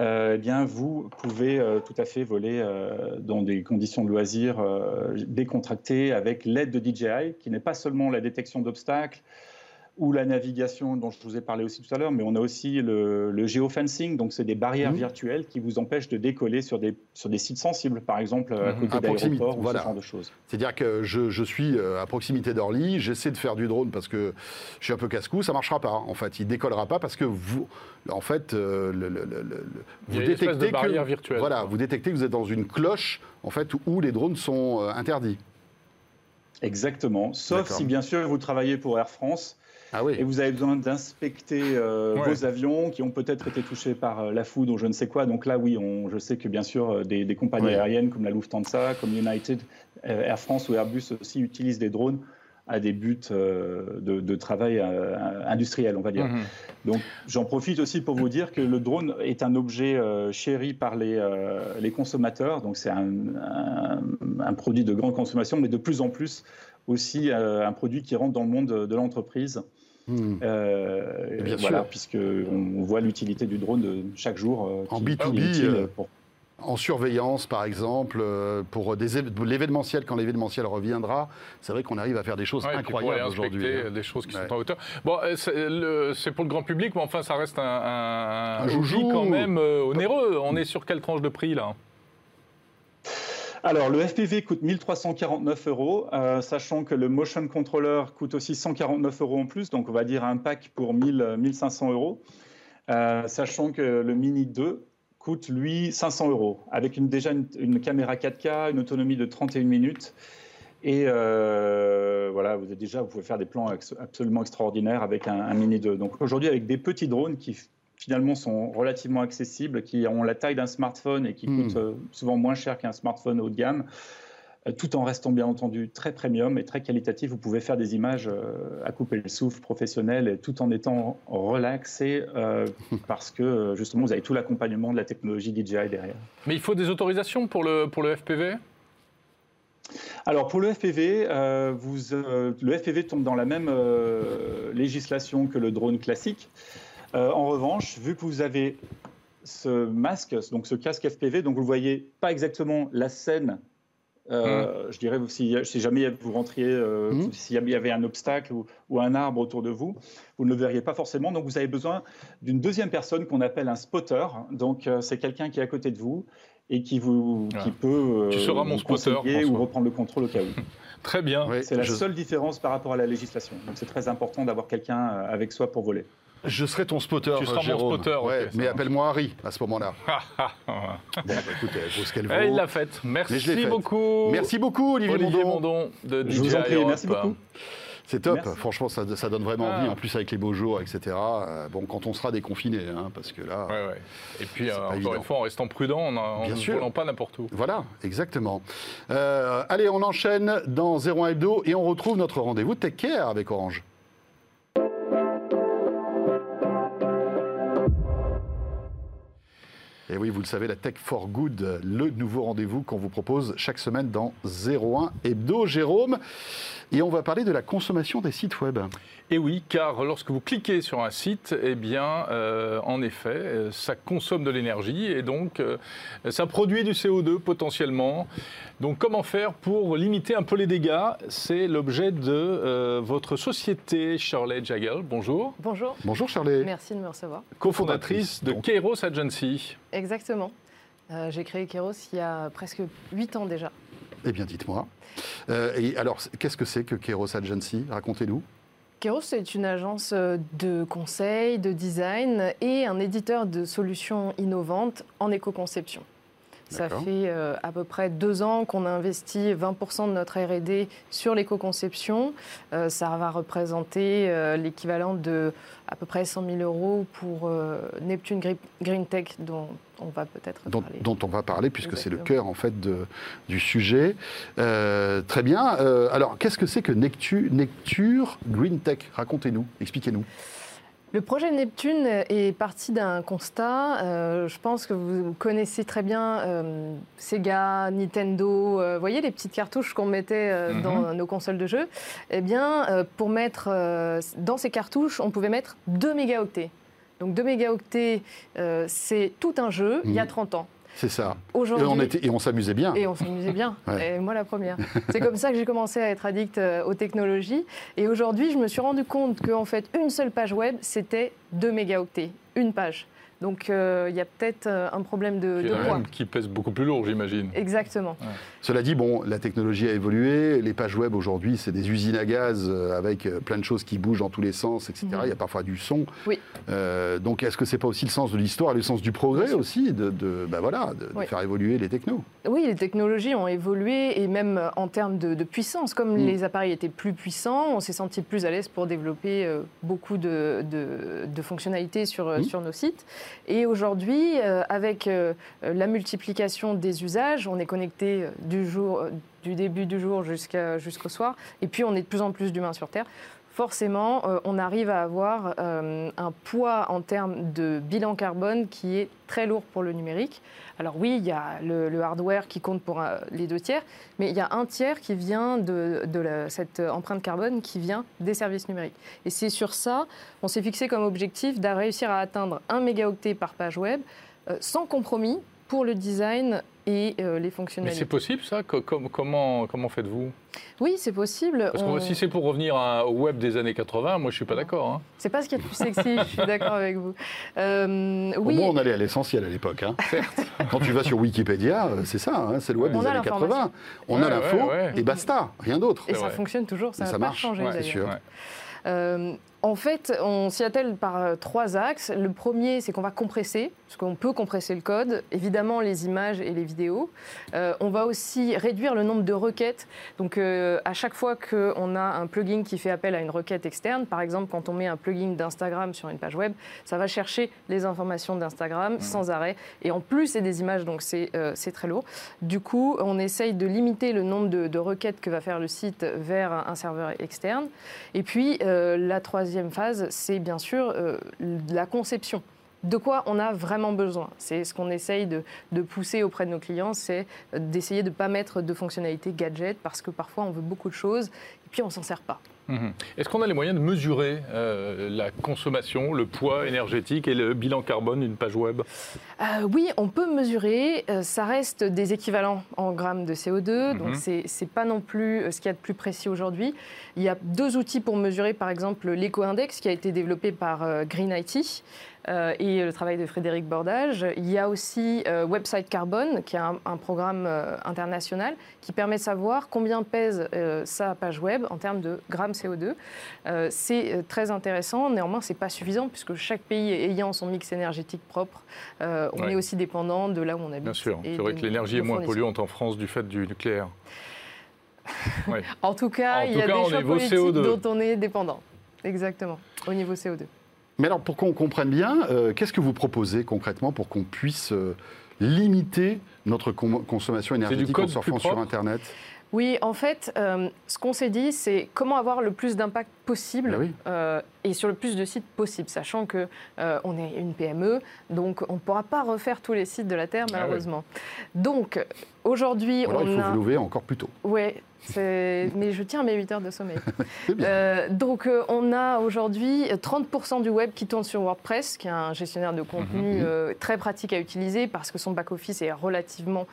Speaker 3: eh bien, vous pouvez tout à fait voler dans des conditions de loisirs décontractées avec l'aide de DJI, qui n'est pas seulement la détection d'obstacles, ou la navigation dont je vous ai parlé aussi tout à l'heure, mais on a aussi le, le géofencing, donc c'est des barrières mmh. virtuelles qui vous empêchent de décoller sur des, sur des sites sensibles, par exemple à mmh. côté d'aéroports ou ce genre de choses.
Speaker 1: C'est-à-dire que je, je, suis euh, à proximité d'Orly, j'essaie de faire du drone parce que je suis un peu casse-cou, ça marchera pas. En fait, il décollera pas parce que vous, en fait, euh, le,
Speaker 2: vous détectez que
Speaker 1: voilà, vous détectez que vous êtes dans une cloche en fait où les drones sont euh, interdits.
Speaker 3: Exactement, sauf si bien sûr vous travaillez pour Air France
Speaker 1: ah oui.
Speaker 3: Et vous avez besoin d'inspecter euh, vos avions qui ont peut-être été touchés par euh, la foudre ou je ne sais quoi. Donc là, oui, on, je sais que bien sûr, euh, des, compagnies aériennes comme la Lufthansa, comme United, Air France ou Airbus aussi utilisent des drones à des buts de, travail industriel, on va dire. Mhm. Donc j'en profite aussi pour vous dire que le drone est un objet chéri par les, les consommateurs. Donc c'est un, un, produit de grande consommation, mais de plus en plus aussi un produit qui rentre dans le monde de l'entreprise. Hmm. Euh, Bien voilà, puisqu'on voit l'utilité du drone de chaque jour. Euh,
Speaker 1: en B2B, euh, en surveillance par exemple, pour l'événementiel, quand l'événementiel reviendra, c'est vrai qu'on arrive à faire des choses incroyables aujourd'hui.
Speaker 2: Hein. Des choses qui sont en hauteur. Bon, c'est pour le grand public, mais enfin, ça reste un, un, un quand même onéreux. On est sur quelle tranche de prix là?
Speaker 3: Alors, le FPV coûte 1349 euros, euh, sachant que le motion controller coûte aussi 149 euros en plus, donc on va dire un pack pour 1000, 1500 euros, euh, sachant que le Mini 2 coûte, lui, 500 euros, avec déjà une, caméra 4K, une autonomie de 31 minutes. Et euh, voilà, vous êtes déjà, vous pouvez faire des plans absolument extraordinaires avec un, un Mini 2. Donc aujourd'hui, avec des petits drones qui finalement sont relativement accessibles, qui ont la taille d'un smartphone et qui hmm. coûtent euh, souvent moins cher qu'un smartphone haut de gamme, euh, tout en restant bien entendu très premium et très qualitatif. Vous pouvez faire des images euh, à couper le souffle professionnel et tout en étant relaxé parce que justement vous avez tout l'accompagnement de la technologie DJI derrière.
Speaker 2: Mais il faut des autorisations pour le, pour le FPV
Speaker 3: alors pour le FPV, vous, le FPV tombe dans la même législation que le drone classique. Euh, en revanche, vu que vous avez ce masque, donc ce casque FPV, donc vous ne voyez pas exactement la scène. Euh, mmh. Je dirais, si, si, jamais vous rentriez, euh, mmh. s'il y avait un obstacle ou, un arbre autour de vous, vous ne le verriez pas forcément. Donc, vous avez besoin d'une deuxième personne qu'on appelle un spotter. Donc, c'est quelqu'un qui est à côté de vous et qui, vous, ah. qui peut
Speaker 2: tu seras mon spotter,
Speaker 3: ou reprendre le contrôle au cas où.
Speaker 2: Très bien.
Speaker 3: c'est la seule différence par rapport à la législation. Donc, c'est très important d'avoir quelqu'un avec soi pour voler.
Speaker 1: Je serai ton spotter,
Speaker 2: tu seras
Speaker 1: Jérôme.
Speaker 2: Mon spotter,
Speaker 1: mais appelle-moi Harry à ce moment-là. bon,
Speaker 2: bah, écoute, elle vaut ce qu'elle vaut. il l'a faite. Merci beaucoup.
Speaker 1: Merci beaucoup, Olivier, Olivier
Speaker 2: Mondon. de
Speaker 3: Je vous en prie, merci beaucoup.
Speaker 1: C'est top, franchement, ça, ça, donne vraiment envie. Ah. En plus, avec les beaux jours, etc. Euh, bon, quand on sera déconfiné, hein, parce que là.
Speaker 2: Ouais, ouais. Et puis, euh, encore une fois, en restant prudent, en ne volant pas n'importe où.
Speaker 1: Voilà, exactement. Euh, allez, on enchaîne dans 01 Hebdo et on retrouve notre rendez-vous Tech Care avec Orange. Et oui, vous le savez, la Tech for Good, le nouveau rendez-vous qu'on vous propose chaque semaine dans 01 Hebdo. Jérôme, et on va parler de la consommation des sites web.
Speaker 2: Et oui, car lorsque vous cliquez sur un site, eh bien, euh, en effet, euh, ça consomme de l'énergie et donc euh, ça produit du CO2 potentiellement. Donc, comment faire pour limiter un peu les dégâts? C'est l'objet de votre société, Shirley Jagel. Bonjour.
Speaker 4: Bonjour.
Speaker 1: Bonjour, Shirley.
Speaker 4: Merci de me recevoir.
Speaker 2: Cofondatrice de Kairos Agency.
Speaker 4: Exactement. J'ai créé Kairos il y a presque 8 ans déjà.
Speaker 1: Eh bien, dites-moi. et alors, qu'est-ce que c'est que Kairos Agency? Racontez-nous.
Speaker 4: Keros, c'est une agence euh, de conseil, de design et un éditeur de solutions innovantes en éco-conception. Ça fait euh, à peu près deux ans qu'on a investi 20% de notre R&D sur l'éco-conception. Euh, ça va représenter euh, l'équivalent de à peu près 100 000 euros pour Neptune Green Tech, dont on va peut-être
Speaker 1: parler. Dont on va parler, puisque c'est le cœur en fait de, du sujet. très bien. alors, qu'est-ce que c'est que Necture, Necture Green Tech? Racontez-nous, expliquez-nous.
Speaker 4: Le projet Neptune est parti d'un constat. Euh, je pense que vous connaissez très bien euh, Sega, Nintendo. Euh, vous voyez les petites cartouches qu'on mettait mhm. dans nos consoles de jeux? Eh bien, pour mettre dans ces cartouches, on pouvait mettre 2 mégaoctets. Donc 2 mégaoctets, c'est tout un jeu il y a 30 mhm. ans.
Speaker 1: C'est ça. Et on, était, et on s'amusait bien.
Speaker 4: Et on s'amusait bien. Et moi, la première. C'est comme ça que j'ai commencé à être addict euh, aux technologies. Et aujourd'hui, je me suis rendu compte qu'en fait, une seule page web, c'était 2 mégaoctets. Une page. Donc euh, il y a peut-être euh, un problème de, de poids.
Speaker 2: Qui pèse beaucoup plus lourd, j'imagine.
Speaker 4: Exactement.
Speaker 1: Cela dit, bon, la technologie a évolué. Les pages web aujourd'hui, c'est des usines à gaz euh, avec plein de choses qui bougent dans tous les sens, etc. Mhm. Il y a parfois du son.
Speaker 4: Oui.
Speaker 1: donc est-ce que c'est pas aussi le sens de l'histoire, le sens du progrès aussi, de, de bah voilà, de, faire évoluer les technos?
Speaker 4: Oui, les technologies ont évolué et même en termes de, puissance. Comme mm. les appareils étaient plus puissants, on s'est senti plus à l'aise pour développer beaucoup de, fonctionnalités sur, mm. sur nos sites. Et aujourd'hui, euh, avec euh, la multiplication des usages, on est connecté euh, du début du jour jusqu'au soir, et puis on est de plus en plus d'humains sur Terre forcément, on arrive à avoir un poids en termes de bilan carbone qui est très lourd pour le numérique. Alors oui, il y a le, hardware qui compte pour euh, les deux tiers, mais il y a un tiers qui vient de, cette empreinte carbone qui vient des services numériques. Et c'est sur ça, on s'est fixé comme objectif de réussir à atteindre un mégaoctet par page web, euh, sans compromis pour le design et euh, les fonctionnalités.
Speaker 2: Mais c'est possible ça? Comment, comment faites-vous?
Speaker 4: Oui, c'est possible.
Speaker 2: Parce que si c'est pour revenir au web des années 80, moi je suis pas d'accord. Hein.
Speaker 4: C'est pas ce qui est le plus sexy, je suis d'accord avec vous.
Speaker 1: Euh, oui. Au moins on allait à l'essentiel à l'époque. Hein. Quand tu vas sur Wikipédia, euh, c'est ça, hein, c'est le web des années 80. On a l'info et basta, rien d'autre.
Speaker 4: Et ça fonctionne toujours, ça n'a pas changé d'ailleurs. Euh, en fait, on s'y attelle par euh, trois axes. Le premier, c'est qu'on va compresser, parce qu'on peut compresser le code, évidemment les images et les vidéos. Euh, on va aussi réduire le nombre de requêtes. Donc, à chaque fois qu'on a un plugin qui fait appel à une requête externe, par exemple, quand on met un plugin d'Instagram sur une page web, ça va chercher les informations d'Instagram mmh. sans arrêt. Et en plus, c'est des images, donc c'est très lourd. Du coup, on essaye de limiter le nombre de, de, requêtes que va faire le site vers un serveur externe. Et puis, la troisième deuxième phase, c'est bien sûr euh, la conception de quoi on a vraiment besoin. C'est ce qu'on essaye de, de, pousser auprès de nos clients, c'est d'essayer de ne pas mettre de fonctionnalités gadget parce que parfois on veut beaucoup de choses puis on s'en sert pas.
Speaker 2: Mhm. Est-ce qu'on a les moyens de mesurer euh, la consommation, le poids énergétique et le bilan carbone d'une page web?
Speaker 4: Euh, Oui, on peut mesurer. Euh, ça reste des équivalents en grammes de CO2, mhm. donc c'est n'est pas non plus ce qu'il y a de plus précis aujourd'hui. Il y a deux outils pour mesurer, par exemple l'éco-index qui a été développé par Green IT. Euh, et le travail de Frédéric Bordage. Il y a aussi euh, Website Carbone, qui est un, programme euh, international qui permet de savoir combien pèse sa page web en termes de grammes CO2. c'est très intéressant, néanmoins, ce n'est pas suffisant puisque chaque pays ayant son mix énergétique propre, on est aussi dépendant de là où on habite.
Speaker 2: Bien sûr, c'est vrai que l'énergie est moins polluante en France du fait du nucléaire.
Speaker 4: en tout cas, il y a des choix politiques dont on est dépendant. Exactement, au niveau CO2.
Speaker 1: Mais alors, pour qu'on comprenne bien, euh, qu'est-ce que vous proposez concrètement pour qu'on puisse euh, limiter notre consommation énergétique en surfant sur Internet?
Speaker 4: Oui, en fait, euh, ce qu'on s'est dit, c'est comment avoir le plus d'impact possible
Speaker 1: ben
Speaker 4: et sur le plus de sites possible, sachant que euh, on est une PME, donc on ne pourra pas refaire tous les sites de la Terre ah malheureusement. Donc aujourd'hui,
Speaker 1: on il faut vous lever encore plus tôt.
Speaker 4: Oui, mais je tiens mes 8 heures de sommeil. euh, donc, euh, on a aujourd'hui 30% du web qui tourne sur WordPress, qui est un gestionnaire de contenu mhm. euh, très pratique à utiliser parce que son back-office est relativement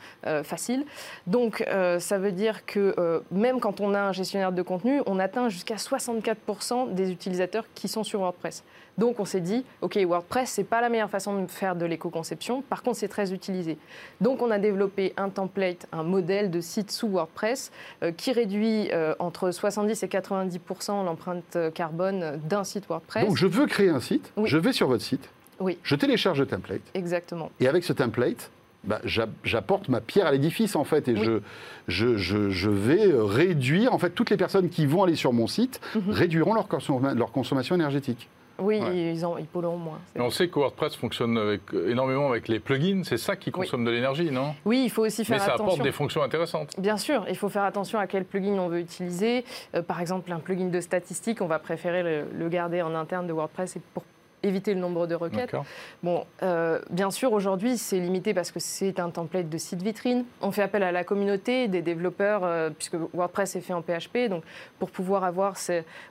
Speaker 4: facile. Donc, ça veut dire que même quand on a un gestionnaire de contenu, on atteint jusqu'à 64% des utilisateurs qui sont sur WordPress. Donc on s'est dit, OK, WordPress, c'est pas la meilleure façon de faire de l'éco-conception. Par contre, c'est très utilisé. Donc on a développé un template, un modèle de site sous WordPress euh, qui réduit euh, entre 70 et 90% l'empreinte carbone d'un site WordPress.
Speaker 1: Donc je veux créer un site, je vais sur votre site,
Speaker 4: oui.
Speaker 1: je télécharge le template.
Speaker 4: Exactement.
Speaker 1: Et avec ce template, bah, j'apporte ma pierre à l'édifice en fait et je, je, je, vais réduire en fait toutes les personnes qui vont aller sur mon site mhm. réduiront leur, leur consommation énergétique.
Speaker 4: Oui, ils, ont, ils polluent moins.
Speaker 2: on sait que WordPress fonctionne avec, énormément avec les plugins, c'est ça qui consomme de l'énergie, non?
Speaker 4: Oui, il faut aussi faire
Speaker 2: attention.
Speaker 4: Mais
Speaker 2: ça apporte des fonctions intéressantes.
Speaker 4: Bien sûr, il faut faire attention à quel plugin on veut utiliser. Euh, par exemple, un plugin de statistique, on va préférer le, le garder en interne de WordPress pour éviter le nombre de requêtes. Bon, euh, bien sûr, aujourd'hui, c'est limité parce que c'est un template de site vitrine. On fait appel à la communauté des développeurs, euh, puisque WordPress est fait en PHP. Donc, pour pouvoir avoir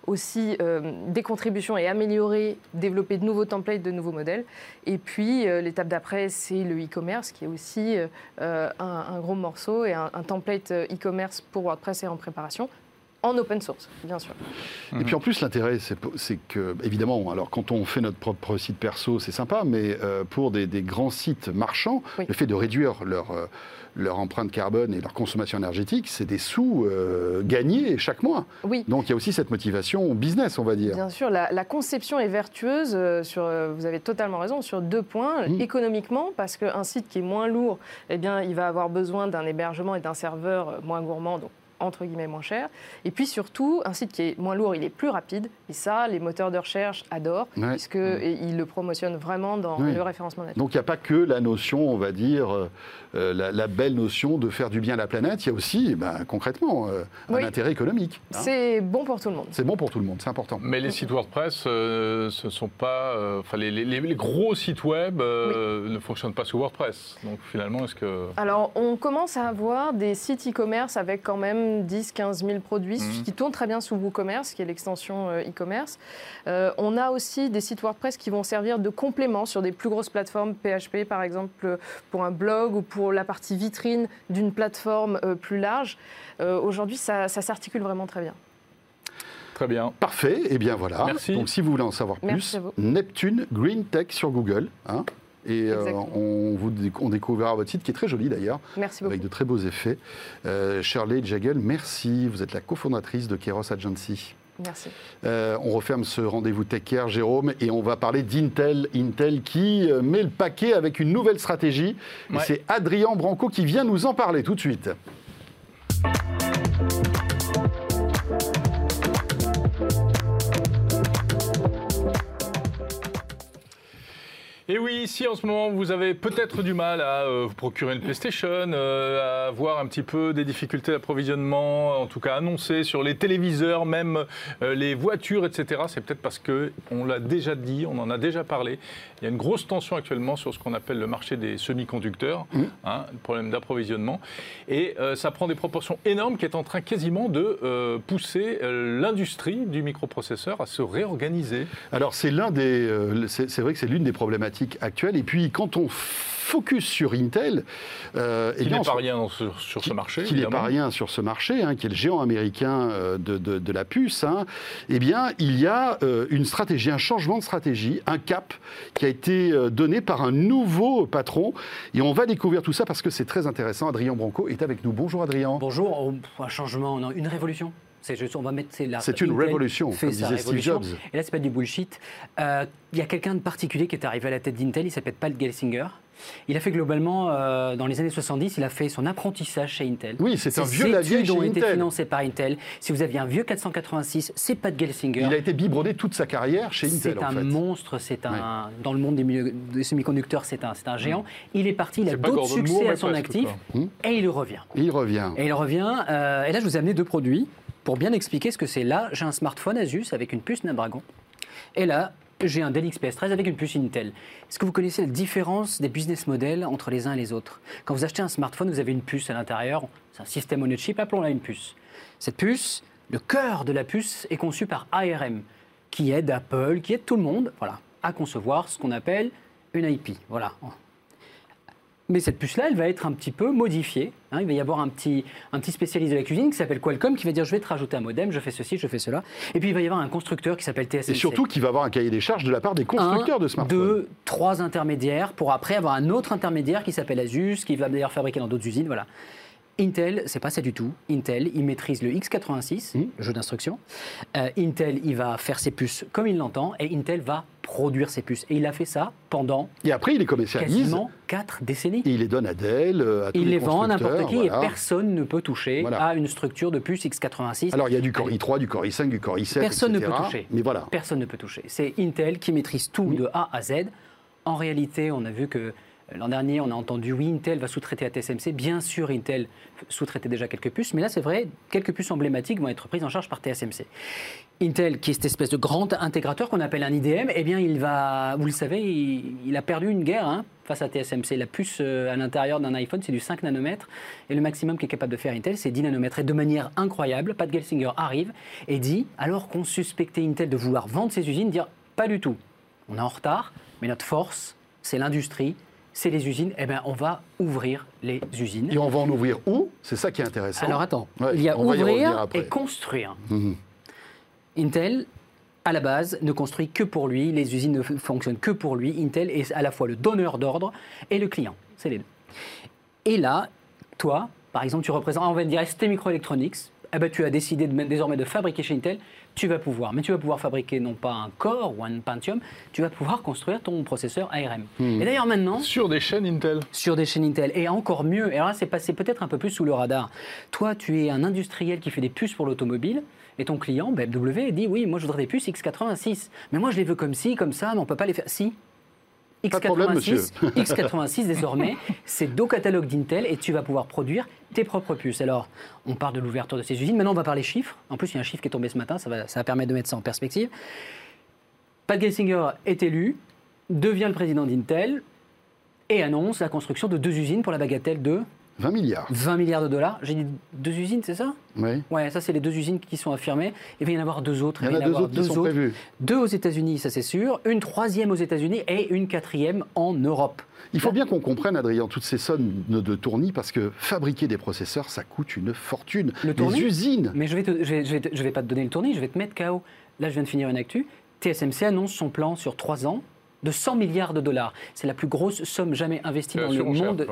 Speaker 4: aussi euh, des contributions et améliorer, développer de nouveaux templates, de nouveaux modèles. Et puis, l'étape d'après, c'est le e-commerce, qui est aussi un, gros morceau et un, un template e-commerce pour WordPress est en préparation en open source, bien sûr.
Speaker 1: Et puis en plus, l'intérêt, c'est que, évidemment, alors quand on fait notre propre site perso, c'est sympa, mais euh, pour des, grands sites marchands, le fait de réduire leur, euh, leur empreinte carbone et leur consommation énergétique, c'est des sous euh, gagnés chaque mois.
Speaker 4: Oui.
Speaker 1: Donc il y a aussi cette motivation business, on va dire.
Speaker 4: Bien sûr, la, conception est vertueuse, sur, vous avez totalement raison, sur deux points. Mmh. Économiquement, parce qu'un site qui est moins lourd, eh bien, il va avoir besoin d'un hébergement et d'un serveur moins gourmand, donc entre guillemets moins cher. Et puis surtout, un site qui est moins lourd, il est plus rapide. Et ça, les moteurs de recherche adorent, puisqu'ils le promotionnent vraiment dans le référencement naturel.
Speaker 1: Donc il n'y a pas que la notion, on va dire, euh, euh, la, belle notion de faire du bien à la planète, il y a aussi, ben, concrètement, euh, un intérêt économique.
Speaker 4: Hein. C'est bon pour tout le monde.
Speaker 1: C'est bon pour tout le monde, c'est important.
Speaker 2: Mais les sites WordPress, ce sont pas... Enfin, les, les, gros sites web ne fonctionnent pas sous WordPress. Donc finalement, est-ce que...
Speaker 4: Alors, on commence à avoir des sites e-commerce avec quand même 10, 15 000 produits mhm. qui tournent très bien sous WooCommerce, qui est l'extension euh, e-commerce. Euh, on a aussi des sites WordPress qui vont servir de complément sur des plus grosses plateformes, PHP par exemple, pour un blog ou pour la partie vitrine d'une plateforme euh, plus large. Aujourd'hui, ça, s'articule vraiment très bien.
Speaker 2: Très bien.
Speaker 1: Parfait. Et eh bien voilà. Merci. Donc si vous voulez en savoir plus, Neptune Green Tech sur Google. Hein et euh, on, vous, on découvrira votre site qui est très joli d'ailleurs.
Speaker 4: Merci beaucoup.
Speaker 1: Avec de très beaux effets. Euh, Shirley Jagel, merci. Vous êtes la cofondatrice de Keros Agency.
Speaker 4: Merci.
Speaker 1: Euh, on referme ce rendez-vous Tech Care, Jérôme, et on va parler d'Intel. Intel qui euh, met le paquet avec une nouvelle stratégie. C'est Adrien Branco qui vient nous en parler tout de suite.
Speaker 2: Et oui, ici en ce moment, vous avez peut-être du mal à euh, vous procurer une PlayStation, euh, à avoir un petit peu des difficultés d'approvisionnement, en tout cas annoncées sur les téléviseurs, même euh, les voitures, etc. C'est peut-être parce que on l'a déjà dit, on en a déjà parlé. Il y a une grosse tension actuellement sur ce qu'on appelle le marché des semi-conducteurs, mmh. hein, le problème d'approvisionnement, et ça prend des proportions énormes qui est en train quasiment de pousser l'industrie du microprocesseur à se réorganiser.
Speaker 1: Alors c'est l'un des, c'est vrai que c'est l'une des problématiques actuelle. Et puis, quand on focus sur Intel.
Speaker 2: Euh, qui n'est pas rien sur, ce marché.
Speaker 1: Qui n'est pas rien sur ce marché, hein, qui est le géant américain euh, de, de, la puce. Hein, eh bien, il y a euh, une stratégie, un changement de stratégie, un cap qui a été euh, donné par un nouveau patron. Et on va découvrir tout ça parce que c'est très intéressant. Adrien Branco est avec nous. Bonjour Adrien.
Speaker 5: Bonjour. Oh, un changement, non, une révolution
Speaker 1: on va mettre c'est une révolution, comme disait Steve Jobs.
Speaker 5: Et là, c'est pas du bullshit. Il y a quelqu'un de particulier qui est arrivé à la tête d'Intel. Il s'appelle Pat Gelsinger. Il a fait globalement, euh, dans les années 70, il a fait son apprentissage chez Intel.
Speaker 1: Oui, c'est un vieux lavier
Speaker 5: chez ont été financés par Intel. Si vous aviez un vieux 486, c'est pas de Gelsinger.
Speaker 1: Il a été biberonné toute sa carrière chez Intel.
Speaker 5: C'est un monstre, c'est un dans le monde des, des semi-conducteurs, c'est un, un géant. Mm. Il est parti, il a d'autres succès à son actif mm. et il revient.
Speaker 1: Il revient.
Speaker 5: Et il revient. Euh, et là, je vous ai amené deux produits pour bien expliquer ce que c'est. Là, j'ai un smartphone Asus avec une puce Snapdragon. Et là, j'ai un Dell XPS 13 avec une puce Intel. Est-ce que vous connaissez la différence des business models entre les uns et les autres? Quand vous achetez un smartphone, vous avez une puce à l'intérieur, c'est un système on chip, appelons-la une puce. Cette puce, le cœur de la puce est conçu par ARM, qui aide Apple, qui aide tout le monde, voilà, à concevoir ce qu'on appelle une IP. Voilà, mais cette puce-là, elle va être un petit peu modifiée. Hein. il va y avoir un petit, un petit spécialiste de la cuisine qui s'appelle Qualcomm qui va dire je vais te rajouter un modem, je fais ceci, je fais cela. Et puis il va y avoir un constructeur qui s'appelle TSMC.
Speaker 1: Et surtout qui va avoir un cahier des charges de la part des constructeurs de smartphones.
Speaker 5: Deux, trois intermédiaires pour après avoir un autre intermédiaire qui s'appelle Asus, qui va d'ailleurs fabriquer dans d'autres usines. Voilà. Intel, c'est pas ça du tout. Intel, il maîtrise le x86, mmh. le jeu d'instruction. Euh, Intel, il va faire ses puces comme il l'entend, et Intel va produire ses puces. Et il a fait ça pendant.
Speaker 1: Et après, il les commercialise.
Speaker 5: Quasiment quatre décennies.
Speaker 1: Et il les donne à Dell, à tous
Speaker 5: Il
Speaker 1: les,
Speaker 5: vend à n'importe qui et personne ne peut toucher à une structure de puce x86.
Speaker 1: Alors il y a du Core i3, du Core i5, du Core i7.
Speaker 5: Personne ne peut toucher.
Speaker 1: Mais voilà.
Speaker 5: Personne ne peut toucher. C'est Intel qui maîtrise tout de A à Z. En réalité, on a vu que L'an dernier, on a entendu oui, Intel va sous-traiter à TSMC. Bien sûr, Intel sous-traitait déjà quelques puces, mais là, c'est vrai, quelques puces emblématiques vont être prises en charge par TSMC. Intel, qui est cette espèce de grand intégrateur qu'on appelle un IDM, eh bien, il va, vous le savez, il, a perdu une guerre hein, face à TSMC. La puce euh, à l'intérieur d'un iPhone, c'est du 5 nanomètres, et le maximum qu'est capable de faire Intel, c'est 10 nanomètres. Et de manière incroyable, Pat Gelsinger arrive et dit, alors qu'on suspectait Intel de vouloir vendre ses usines, dire pas du tout. On est en retard, mais notre force, c'est l'industrie, c'est les usines, eh bien, on va ouvrir les usines.
Speaker 1: Et on va en ouvrir où? C'est ça qui est intéressant.
Speaker 5: Alors attends, il y a ouvrir et construire. Mhm. Intel, à la base, ne construit que pour lui, les usines ne fonctionnent que pour lui. Intel est à la fois le donneur d'ordre et le client. C'est les deux. Et là, toi, par exemple, tu représentes, on va dire ST Microelectronics, eh ben, tu as décidé de, désormais de fabriquer chez Intel, tu vas pouvoir. Mais tu vas pouvoir fabriquer non pas un Core ou un Pentium, tu vas pouvoir construire ton processeur ARM. Hmm. Et d'ailleurs maintenant...
Speaker 2: Sur des chaînes Intel.
Speaker 5: Sur des chaînes Intel. Et encore mieux, et alors là c'est passé peut-être un peu plus sous le radar. Toi, tu es un industriel qui fait des puces pour l'automobile. Et ton client, BMW, dit oui, moi je voudrais des puces x86. Mais moi je les veux comme ci, comme ça, mais on ne peut pas les faire. Si, X86, X86 désormais, c'est deux catalogues d'Intel et tu vas pouvoir produire tes propres puces. Alors, on parle de l'ouverture de ces usines. Maintenant, on va parler chiffres. En plus, il y a un chiffre qui est tombé ce matin, ça va, ça va permettre de mettre ça en perspective. Pat Gelsinger est élu, devient le président d'Intel et annonce la construction de deux usines pour la bagatelle de
Speaker 1: 20 milliards.
Speaker 5: 20 milliards de dollars. J'ai dit deux usines, c'est ça?
Speaker 1: Oui.
Speaker 5: Ouais, ça, c'est les deux usines qui sont affirmées. Il va y en avoir deux autres.
Speaker 1: Il y en a deux autres qui sont prévues.
Speaker 5: Deux aux États-Unis, ça c'est sûr. Une troisième aux États-Unis et une quatrième en Europe.
Speaker 1: Il faut bien qu'on comprenne, Adrien, toutes ces sommes de tournis, parce que fabriquer des processeurs, ça coûte une fortune. Le tournis, usines.
Speaker 5: Mais je vais, je, vais, je, vais pas te donner le tournis, je vais te mettre KO. Là, je viens de finir une actu. TSMC annonce son plan sur trois ans de 100 milliards de dollars. C'est la plus grosse somme jamais investie dans le monde.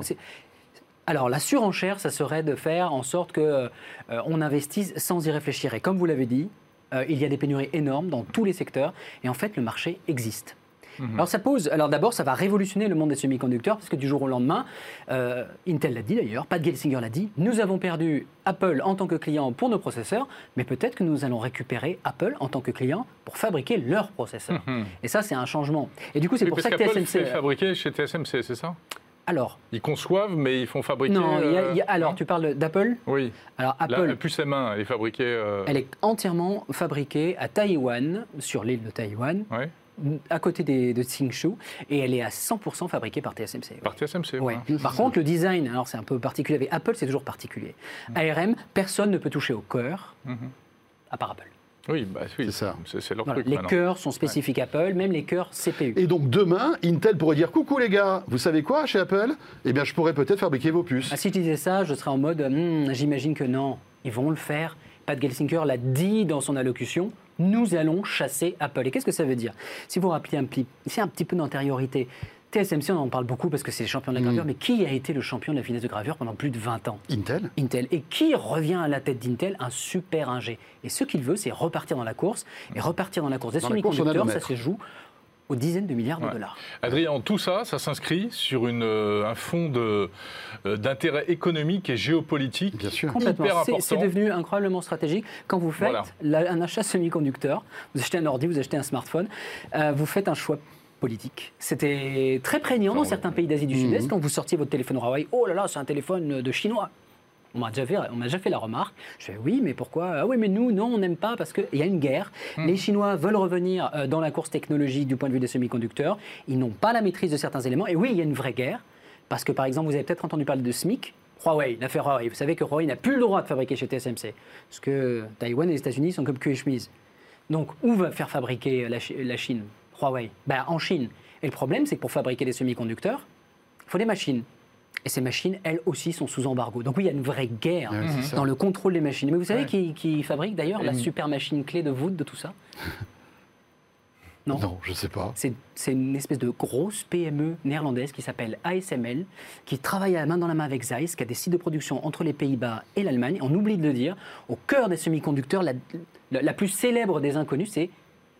Speaker 5: Alors la surenchère, ça serait de faire en sorte qu'on euh, on investisse sans y réfléchir. Et comme vous l'avez dit, euh, il y a des pénuries énormes dans tous les secteurs, et en fait le marché existe. Mhm. Alors ça pose, alors d'abord ça va révolutionner le monde des semi-conducteurs parce que du jour au lendemain, euh, Intel l'a dit d'ailleurs, Pat Gelsinger l'a dit, nous avons perdu Apple en tant que client pour nos processeurs, mais peut-être que nous allons récupérer Apple en tant que client pour fabriquer leurs processeurs. Mhm. Et ça c'est un changement. Et du coup c'est pour ça que TSMC
Speaker 2: fait fabriquer chez TSMC, c'est ça?
Speaker 5: Alors.
Speaker 2: Ils conçoivent, mais ils font fabriquer.
Speaker 5: Non, euh, alors tu parles d'Apple
Speaker 2: Oui.
Speaker 5: Alors
Speaker 2: Apple. La, puce M1, elle est fabriquée. Euh,
Speaker 5: elle est entièrement fabriquée à Taïwan, sur l'île de Taïwan. À côté de Tsingshu, et elle est à 100% fabriquée par TSMC.
Speaker 2: Par TSMC,
Speaker 5: oui. Par contre, le design, alors c'est un peu particulier. Avec Apple, c'est toujours particulier. Mm. ARM, personne ne peut toucher au cœur, mm-hmm. à part Apple.
Speaker 2: Oui, bah, c'est ça. C'est leur truc.
Speaker 5: Les cœurs sont spécifiques Apple, même les cœurs CPU.
Speaker 1: Et donc demain, Intel pourrait dire Coucou les gars, vous savez quoi chez Apple? Eh bien, je pourrais peut-être fabriquer vos puces.
Speaker 5: Ah, si je disais ça, je serais en mode hmm, J'imagine que non, ils vont le faire. Pat Gelsinger l'a dit dans son allocution nous allons chasser Apple. Et qu'est-ce que ça veut dire? Si vous rappelez un petit, un petit peu d'antériorité, TSMC, on en parle beaucoup parce que c'est les champions de la gravure, mm. mais qui a été le champion de la finesse de gravure pendant plus de 20 ans?
Speaker 1: Intel.
Speaker 5: Intel. Et qui revient à la tête d'Intel? Un super ingé. Et ce qu'il veut, c'est repartir dans la course. Et repartir dans la course des semi-conducteurs, ça se joue aux dizaines de milliards de dollars.
Speaker 2: Adrien, tout ça, ça s'inscrit sur une, euh, un fond euh, d'intérêt économique et géopolitique
Speaker 1: Bien sûr.
Speaker 5: Complètement. C'est devenu incroyablement stratégique. Quand vous faites un achat semi-conducteur, vous achetez un ordi, vous achetez un smartphone, euh, vous faites un choix politique. C'était très prégnant dans certains pays d'Asie du Sud-Est. Mhm. Quand vous sortiez votre téléphone Huawei, oh là là, c'est un téléphone de chinois. On m'a déjà, fait, on déjà fait la remarque. Je fais oui, mais pourquoi? Ah oui, mais nous, non, on n'aime pas parce qu'il y a une guerre. Hmm. Les Chinois veulent revenir euh, dans la course technologique du point de vue des semi-conducteurs. Ils n'ont pas la maîtrise de certains éléments. Et oui, il y a une vraie guerre. Parce que, par exemple, vous avez peut-être entendu parler de SMIC, Huawei, l'affaire Huawei. Vous savez que Huawei n'a plus le droit de fabriquer chez TSMC. Parce que Taïwan et les États-Unis sont comme cul et chemise. Donc, où va faire fabriquer la, Chine? Huawei ben, En Chine. Et le problème, c'est que pour fabriquer des semi-conducteurs, il faut des machines. Et ces machines, elles aussi, sont sous embargo. Donc oui, il y a une vraie guerre dans le contrôle des machines. Mais vous savez qui, fabrique d'ailleurs la super machine clé de voûte de tout ça?
Speaker 1: Non. non, je ne sais pas.
Speaker 5: C'est une espèce de grosse PME néerlandaise qui s'appelle ASML, qui travaille à la main dans la main avec Zeiss, qui a des sites de production entre les Pays-Bas et l'Allemagne. On oublie de le dire, au cœur des semi-conducteurs, la, la, plus célèbre des inconnus, c'est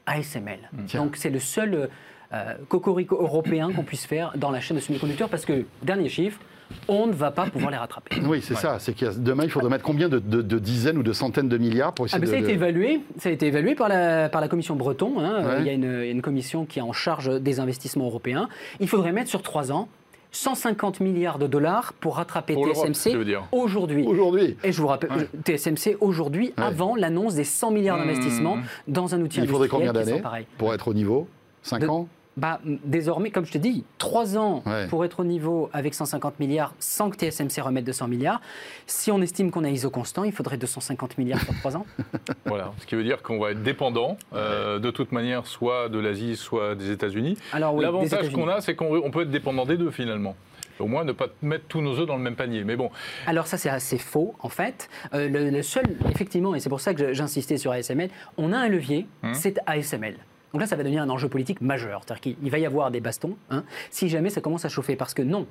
Speaker 5: ASML. Donc c'est le seul euh, cocorico européen qu'on puisse faire dans la chaîne de semi-conducteurs parce que, dernier chiffre, on ne va pas pouvoir les rattraper.
Speaker 1: Oui, c'est ça. C'est que demain, il faudrait mettre combien de, dizaines ou de centaines de milliards pour essayer
Speaker 5: ah,
Speaker 1: de...
Speaker 5: Ça a, été évalué, ça a été évalué par la, par la commission Breton. Hein. Il, y a une, commission qui est en charge des investissements européens. Il faudrait mettre sur trois ans 150 milliards de dollars pour rattraper TSMC aujourd'hui.
Speaker 1: Aujourd'hui.
Speaker 5: Et je vous rappelle, TSMC aujourd'hui, avant l'annonce des 100 milliards mmh. d'investissements dans un outil
Speaker 1: il faudrait combien d'années pour être au niveau? 5 ans?
Speaker 5: Bah, désormais, comme je te dis, 3 ans pour être au niveau avec 150 milliards sans que TSMC remette 200 milliards. Si on estime qu'on a ISO constant, il faudrait 250 milliards pour 3 ans.
Speaker 2: voilà, ce qui veut dire qu'on va être dépendant euh, de toute manière, soit de l'Asie, soit des États-Unis. L'avantage qu'on a, c'est qu'on peut être dépendant des deux finalement au moins ne pas mettre tous nos œufs dans le même panier. Mais bon.
Speaker 5: Alors ça c'est assez faux en fait. Euh, le, seul, effectivement, et c'est pour ça que j'insistais sur ASML, on a un levier, hum. c'est ASML. Donc là, ça va devenir un enjeu politique majeur. C'est-à-dire qu'il va y avoir des bastons hein, si jamais ça commence à chauffer. Parce que non,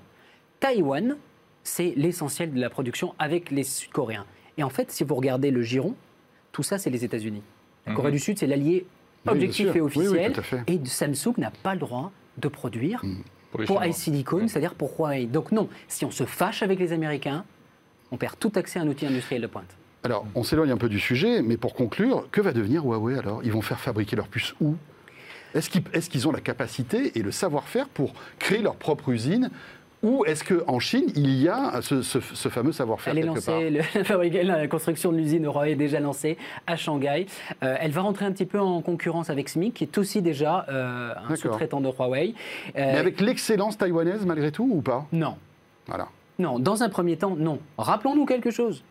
Speaker 5: Taïwan, c'est l'essentiel de la production avec les Sud-Coréens. Et en fait, si vous regardez le giron, tout ça, c'est les États-Unis. La mhm. Corée du Sud, c'est l'allié objectif et officiel. et Samsung n'a pas le droit de produire mhm. pour, pour iSilicon, c'est-à-dire pour Huawei. Donc non, si on se fâche avec les Américains, on perd tout accès à un outil industriel de pointe.
Speaker 1: Alors, on s'éloigne un peu du sujet, mais pour conclure, que va devenir Huawei alors? Ils vont faire fabriquer leurs puces où? Est-ce qu'ils ont la capacité et le savoir-faire pour créer leur propre usine ou est-ce qu'en Chine, il y a ce, fameux savoir-faire
Speaker 5: Elle est lancée, la, construction de l'usine Huawei est déjà lancée à Shanghai. Euh, elle va rentrer un petit peu en concurrence avec SMIC, qui est aussi déjà euh, un sous-traitant de Huawei.
Speaker 1: Euh, Mais avec l'excellence taïwanaise malgré tout ou pas?
Speaker 5: Non.
Speaker 1: Voilà.
Speaker 5: Non, dans un premier temps, non. Rappelons-nous quelque chose.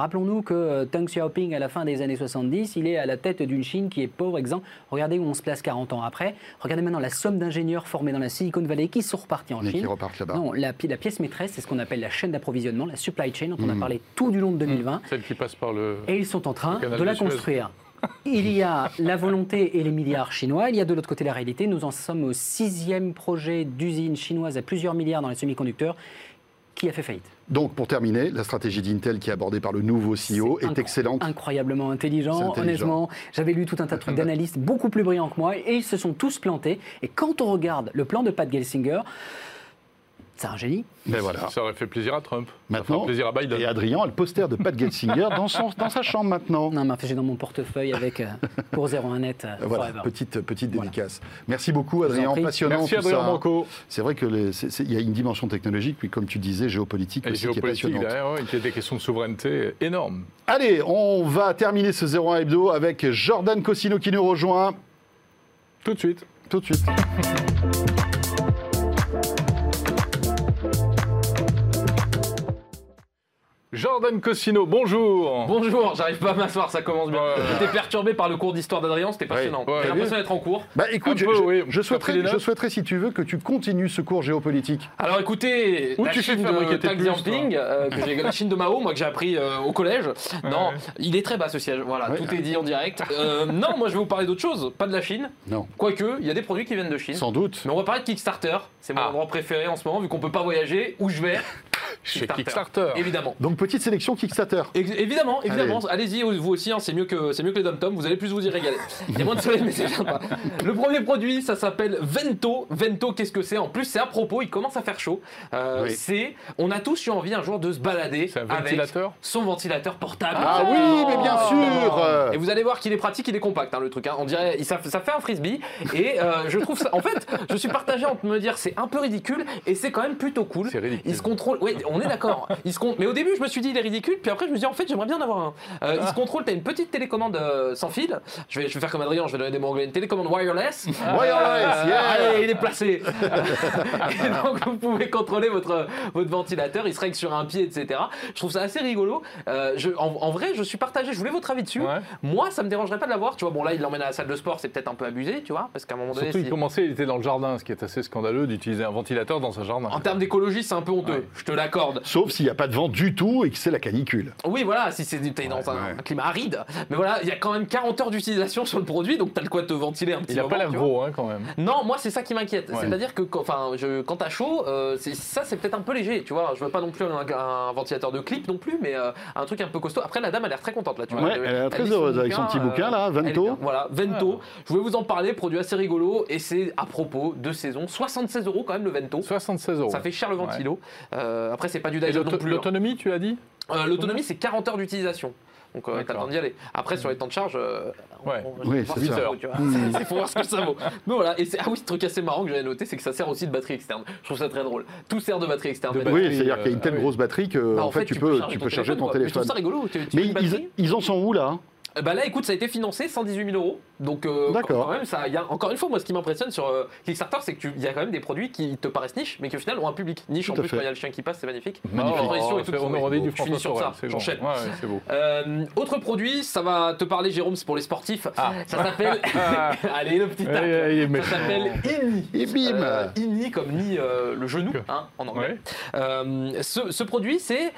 Speaker 5: Rappelons-nous que euh, Deng Xiaoping, à la fin des années 70, il est à la tête d'une Chine qui est pauvre, exemple. Regardez où on se place 40 ans après. Regardez maintenant la somme d'ingénieurs formés dans la Silicon Valley qui sont repartis en Chine.
Speaker 1: Qui repartent là-bas.
Speaker 5: Non, la, pièce maîtresse, c'est ce qu'on appelle la chaîne d'approvisionnement, la supply chain, dont on a hmm. parlé tout du long de 2020. Hmm.
Speaker 2: Celle qui passe par le.
Speaker 5: Et ils sont en train de la construire. Il y a la volonté et les milliards chinois. Il y a de l'autre côté la réalité. Nous en sommes au sixième projet d'usine chinoise à plusieurs milliards dans les semi-conducteurs qui a fait faillite.
Speaker 1: Donc, pour terminer, la stratégie d'Intel qui est abordée par le nouveau CEO est, excellente.
Speaker 5: Incroyablement intelligent, honnêtement. J'avais lu tout un tas de trucs d'analystes beaucoup plus brillants que moi et ils se sont tous plantés. Et quand on regarde le plan de Pat Gelsinger, c'est un génie.
Speaker 1: Mais voilà.
Speaker 2: Ça aurait fait plaisir à Trump.
Speaker 1: Maintenant,
Speaker 2: plaisir à
Speaker 1: Biden. Et Adrien a le poster de Pat Gelsinger dans, son, dans sa chambre maintenant.
Speaker 5: Non, mais j'ai dans mon portefeuille avec euh, pour 01net.
Speaker 1: Euh, voilà, petite, petite dédicace. Merci beaucoup, Adrien. Passionnant.
Speaker 2: Merci, Adrien Manco.
Speaker 1: C'est vrai qu'il y a une dimension technologique, puis comme tu disais, géopolitique,
Speaker 2: Et géopolitique qui est passionnante. il y a des questions de souveraineté énormes.
Speaker 1: Allez, on va terminer ce 01 hebdo avec Jordan Cosino qui nous rejoint.
Speaker 2: Tout de suite.
Speaker 1: Tout de suite.
Speaker 2: Jordan Cosino, bonjour
Speaker 6: Bonjour, j'arrive pas à m'asseoir, ça commence bien. J'étais perturbé par le cours d'histoire d'Adrien, c'était passionnant. J'ai l'impression d'être en cours.
Speaker 1: Bah écoute, je, souhaiterais, je, souhaiterais, si tu veux, que tu continues ce cours géopolitique.
Speaker 6: Alors écoutez, Où la tu Chine de Tang euh, la Chine de Mao, moi que j'ai appris euh, au collège, non, il est très bas ce siège, voilà, tout est dit en direct. Euh, non, moi je vais vous parler d'autre chose, pas de la Chine.
Speaker 1: Non.
Speaker 6: Quoique, il y a des produits qui viennent de Chine.
Speaker 1: Sans doute.
Speaker 6: Mais on va parler de Kickstarter, c'est mon ah. endroit préféré en ce moment, vu qu'on peut pas voyager, où je vais?
Speaker 2: Chez Kickstarter.
Speaker 6: Évidemment.
Speaker 1: Donc petite sélection Kickstarter.
Speaker 6: évidemment, évidemment. Allez-y, vous aussi, hein, c'est mieux que c'est mieux que les dom Vous allez plus vous y régaler. Il y a moins de soleil, mais c'est sympa. Le premier produit, ça s'appelle Vento. Vento, qu'est-ce que c'est? En plus, c'est à propos. Il commence à faire chaud. Euh, c'est, on a tous eu envie un jour de se balader
Speaker 2: un ventilateur?
Speaker 6: avec son ventilateur portable.
Speaker 1: Ah oui, mais bien sûr.
Speaker 6: Et vous allez voir qu'il est pratique, il est compact, hein, le truc. Hein. On dirait, ça, ça, fait un frisbee. Et euh, je trouve ça. En fait, je suis partagé entre me dire c'est un peu ridicule et c'est quand même plutôt cool.
Speaker 2: C'est ridicule.
Speaker 6: Il se contrôle. Oui, on est d'accord. Il se Mais au début, je me suis dit, il est ridicule. Puis après, je me suis dit, en fait, j'aimerais bien en avoir un. Euh, Il se contrôle. T'as une petite télécommande euh, sans fil. Je vais, je vais faire comme Adrien. Je vais donner des mots anglais. Une télécommande wireless.
Speaker 1: wireless. Yeah.
Speaker 6: Allez, il est placé. et donc, vous pouvez contrôler votre votre ventilateur. Il se règle sur un pied, etc. Je trouve ça assez rigolo. Euh, je, en, vrai, je suis partagé. Je voulais votre avis dessus. Moi, ça me dérangerait pas de l'avoir. Tu vois, bon là, il l'emmène à la salle de sport. C'est peut-être un peu abusé, tu vois, parce qu'à un moment donné.
Speaker 2: Surtout, il commençait, il était dans le jardin, ce qui est assez scandaleux d'utiliser un ventilateur dans un jardin.
Speaker 6: En termes d'écologie, c'est un peu honteux. Je te l'accorde.
Speaker 1: Sauf s'il n'y a pas de vent du tout et que c'est la canicule.
Speaker 6: Oui, voilà, si c'est dans un, climat aride. Mais voilà, il y a quand même 40 heures d'utilisation sur le produit, donc tu as le quoi te ventiler un petit peu.
Speaker 2: Il n'a pas l'air gros, hein, quand même.
Speaker 6: Non, moi, c'est ça qui m'inquiète. C'est-à-dire que enfin, je, quand t'as chaud, euh, ça, c'est peut-être un peu léger, tu vois. Je veux pas non plus un, ventilateur de clip non plus, mais euh, un truc un peu costaud. Après, la dame a l'air très contente là, tu
Speaker 1: vois. elle, est très heureuse avec son petit bouquin là, Vento.
Speaker 6: voilà, Vento. Ah. Je voulais vous en parler, produit assez rigolo, et c'est à propos de saison. 76 euros quand même le Vento.
Speaker 2: 76 euros.
Speaker 6: Ça fait cher le ventilo. Euh, après, c'est pas du Dyson non plus.
Speaker 2: Hein. L'autonomie, tu as dit
Speaker 6: L'autonomie, c'est 40 heures d'utilisation. Donc euh, t'as le temps d'y aller. Après sur les temps de charge,
Speaker 2: euh, ouais. oui,
Speaker 1: c'est ça.
Speaker 6: Il faut voir ce que ça vaut. Mais voilà, et ah oui, ce truc assez marrant que j'avais noté, c'est que ça sert aussi de batterie externe. Je trouve ça très drôle. Tout sert de batterie externe.
Speaker 1: oui, c'est-à-dire qu'il y a une telle euh, grosse batterie que bah, en, fait, tu, peux, tu peux charger ton téléphone. Mais je trouve
Speaker 6: ça rigolo.
Speaker 1: Mais ils en sont où là?
Speaker 6: Bah là, écoute, ça a été financé 118 000 euros. Donc, euh, quand même, ça, y a, encore une fois, moi, ce qui m'impressionne sur euh, Kickstarter, c'est qu'il y a quand même des produits qui te paraissent niches, mais qui au final ont un public. Niche en plus, quand il y a le chien qui passe, c'est magnifique.
Speaker 2: Magnifique.
Speaker 6: Oh,
Speaker 2: et tout, on aura du
Speaker 6: finis sur ça, j'enchaîne. Euh, autre produit, ça va te parler, Jérôme, c'est pour les sportifs. Ah. Ça s'appelle. Allez, le petit tac. Ça s'appelle INI.
Speaker 1: Et bim
Speaker 6: euh, INI, comme ni le genou, hein, en anglais. Ce, ce, produit, c'est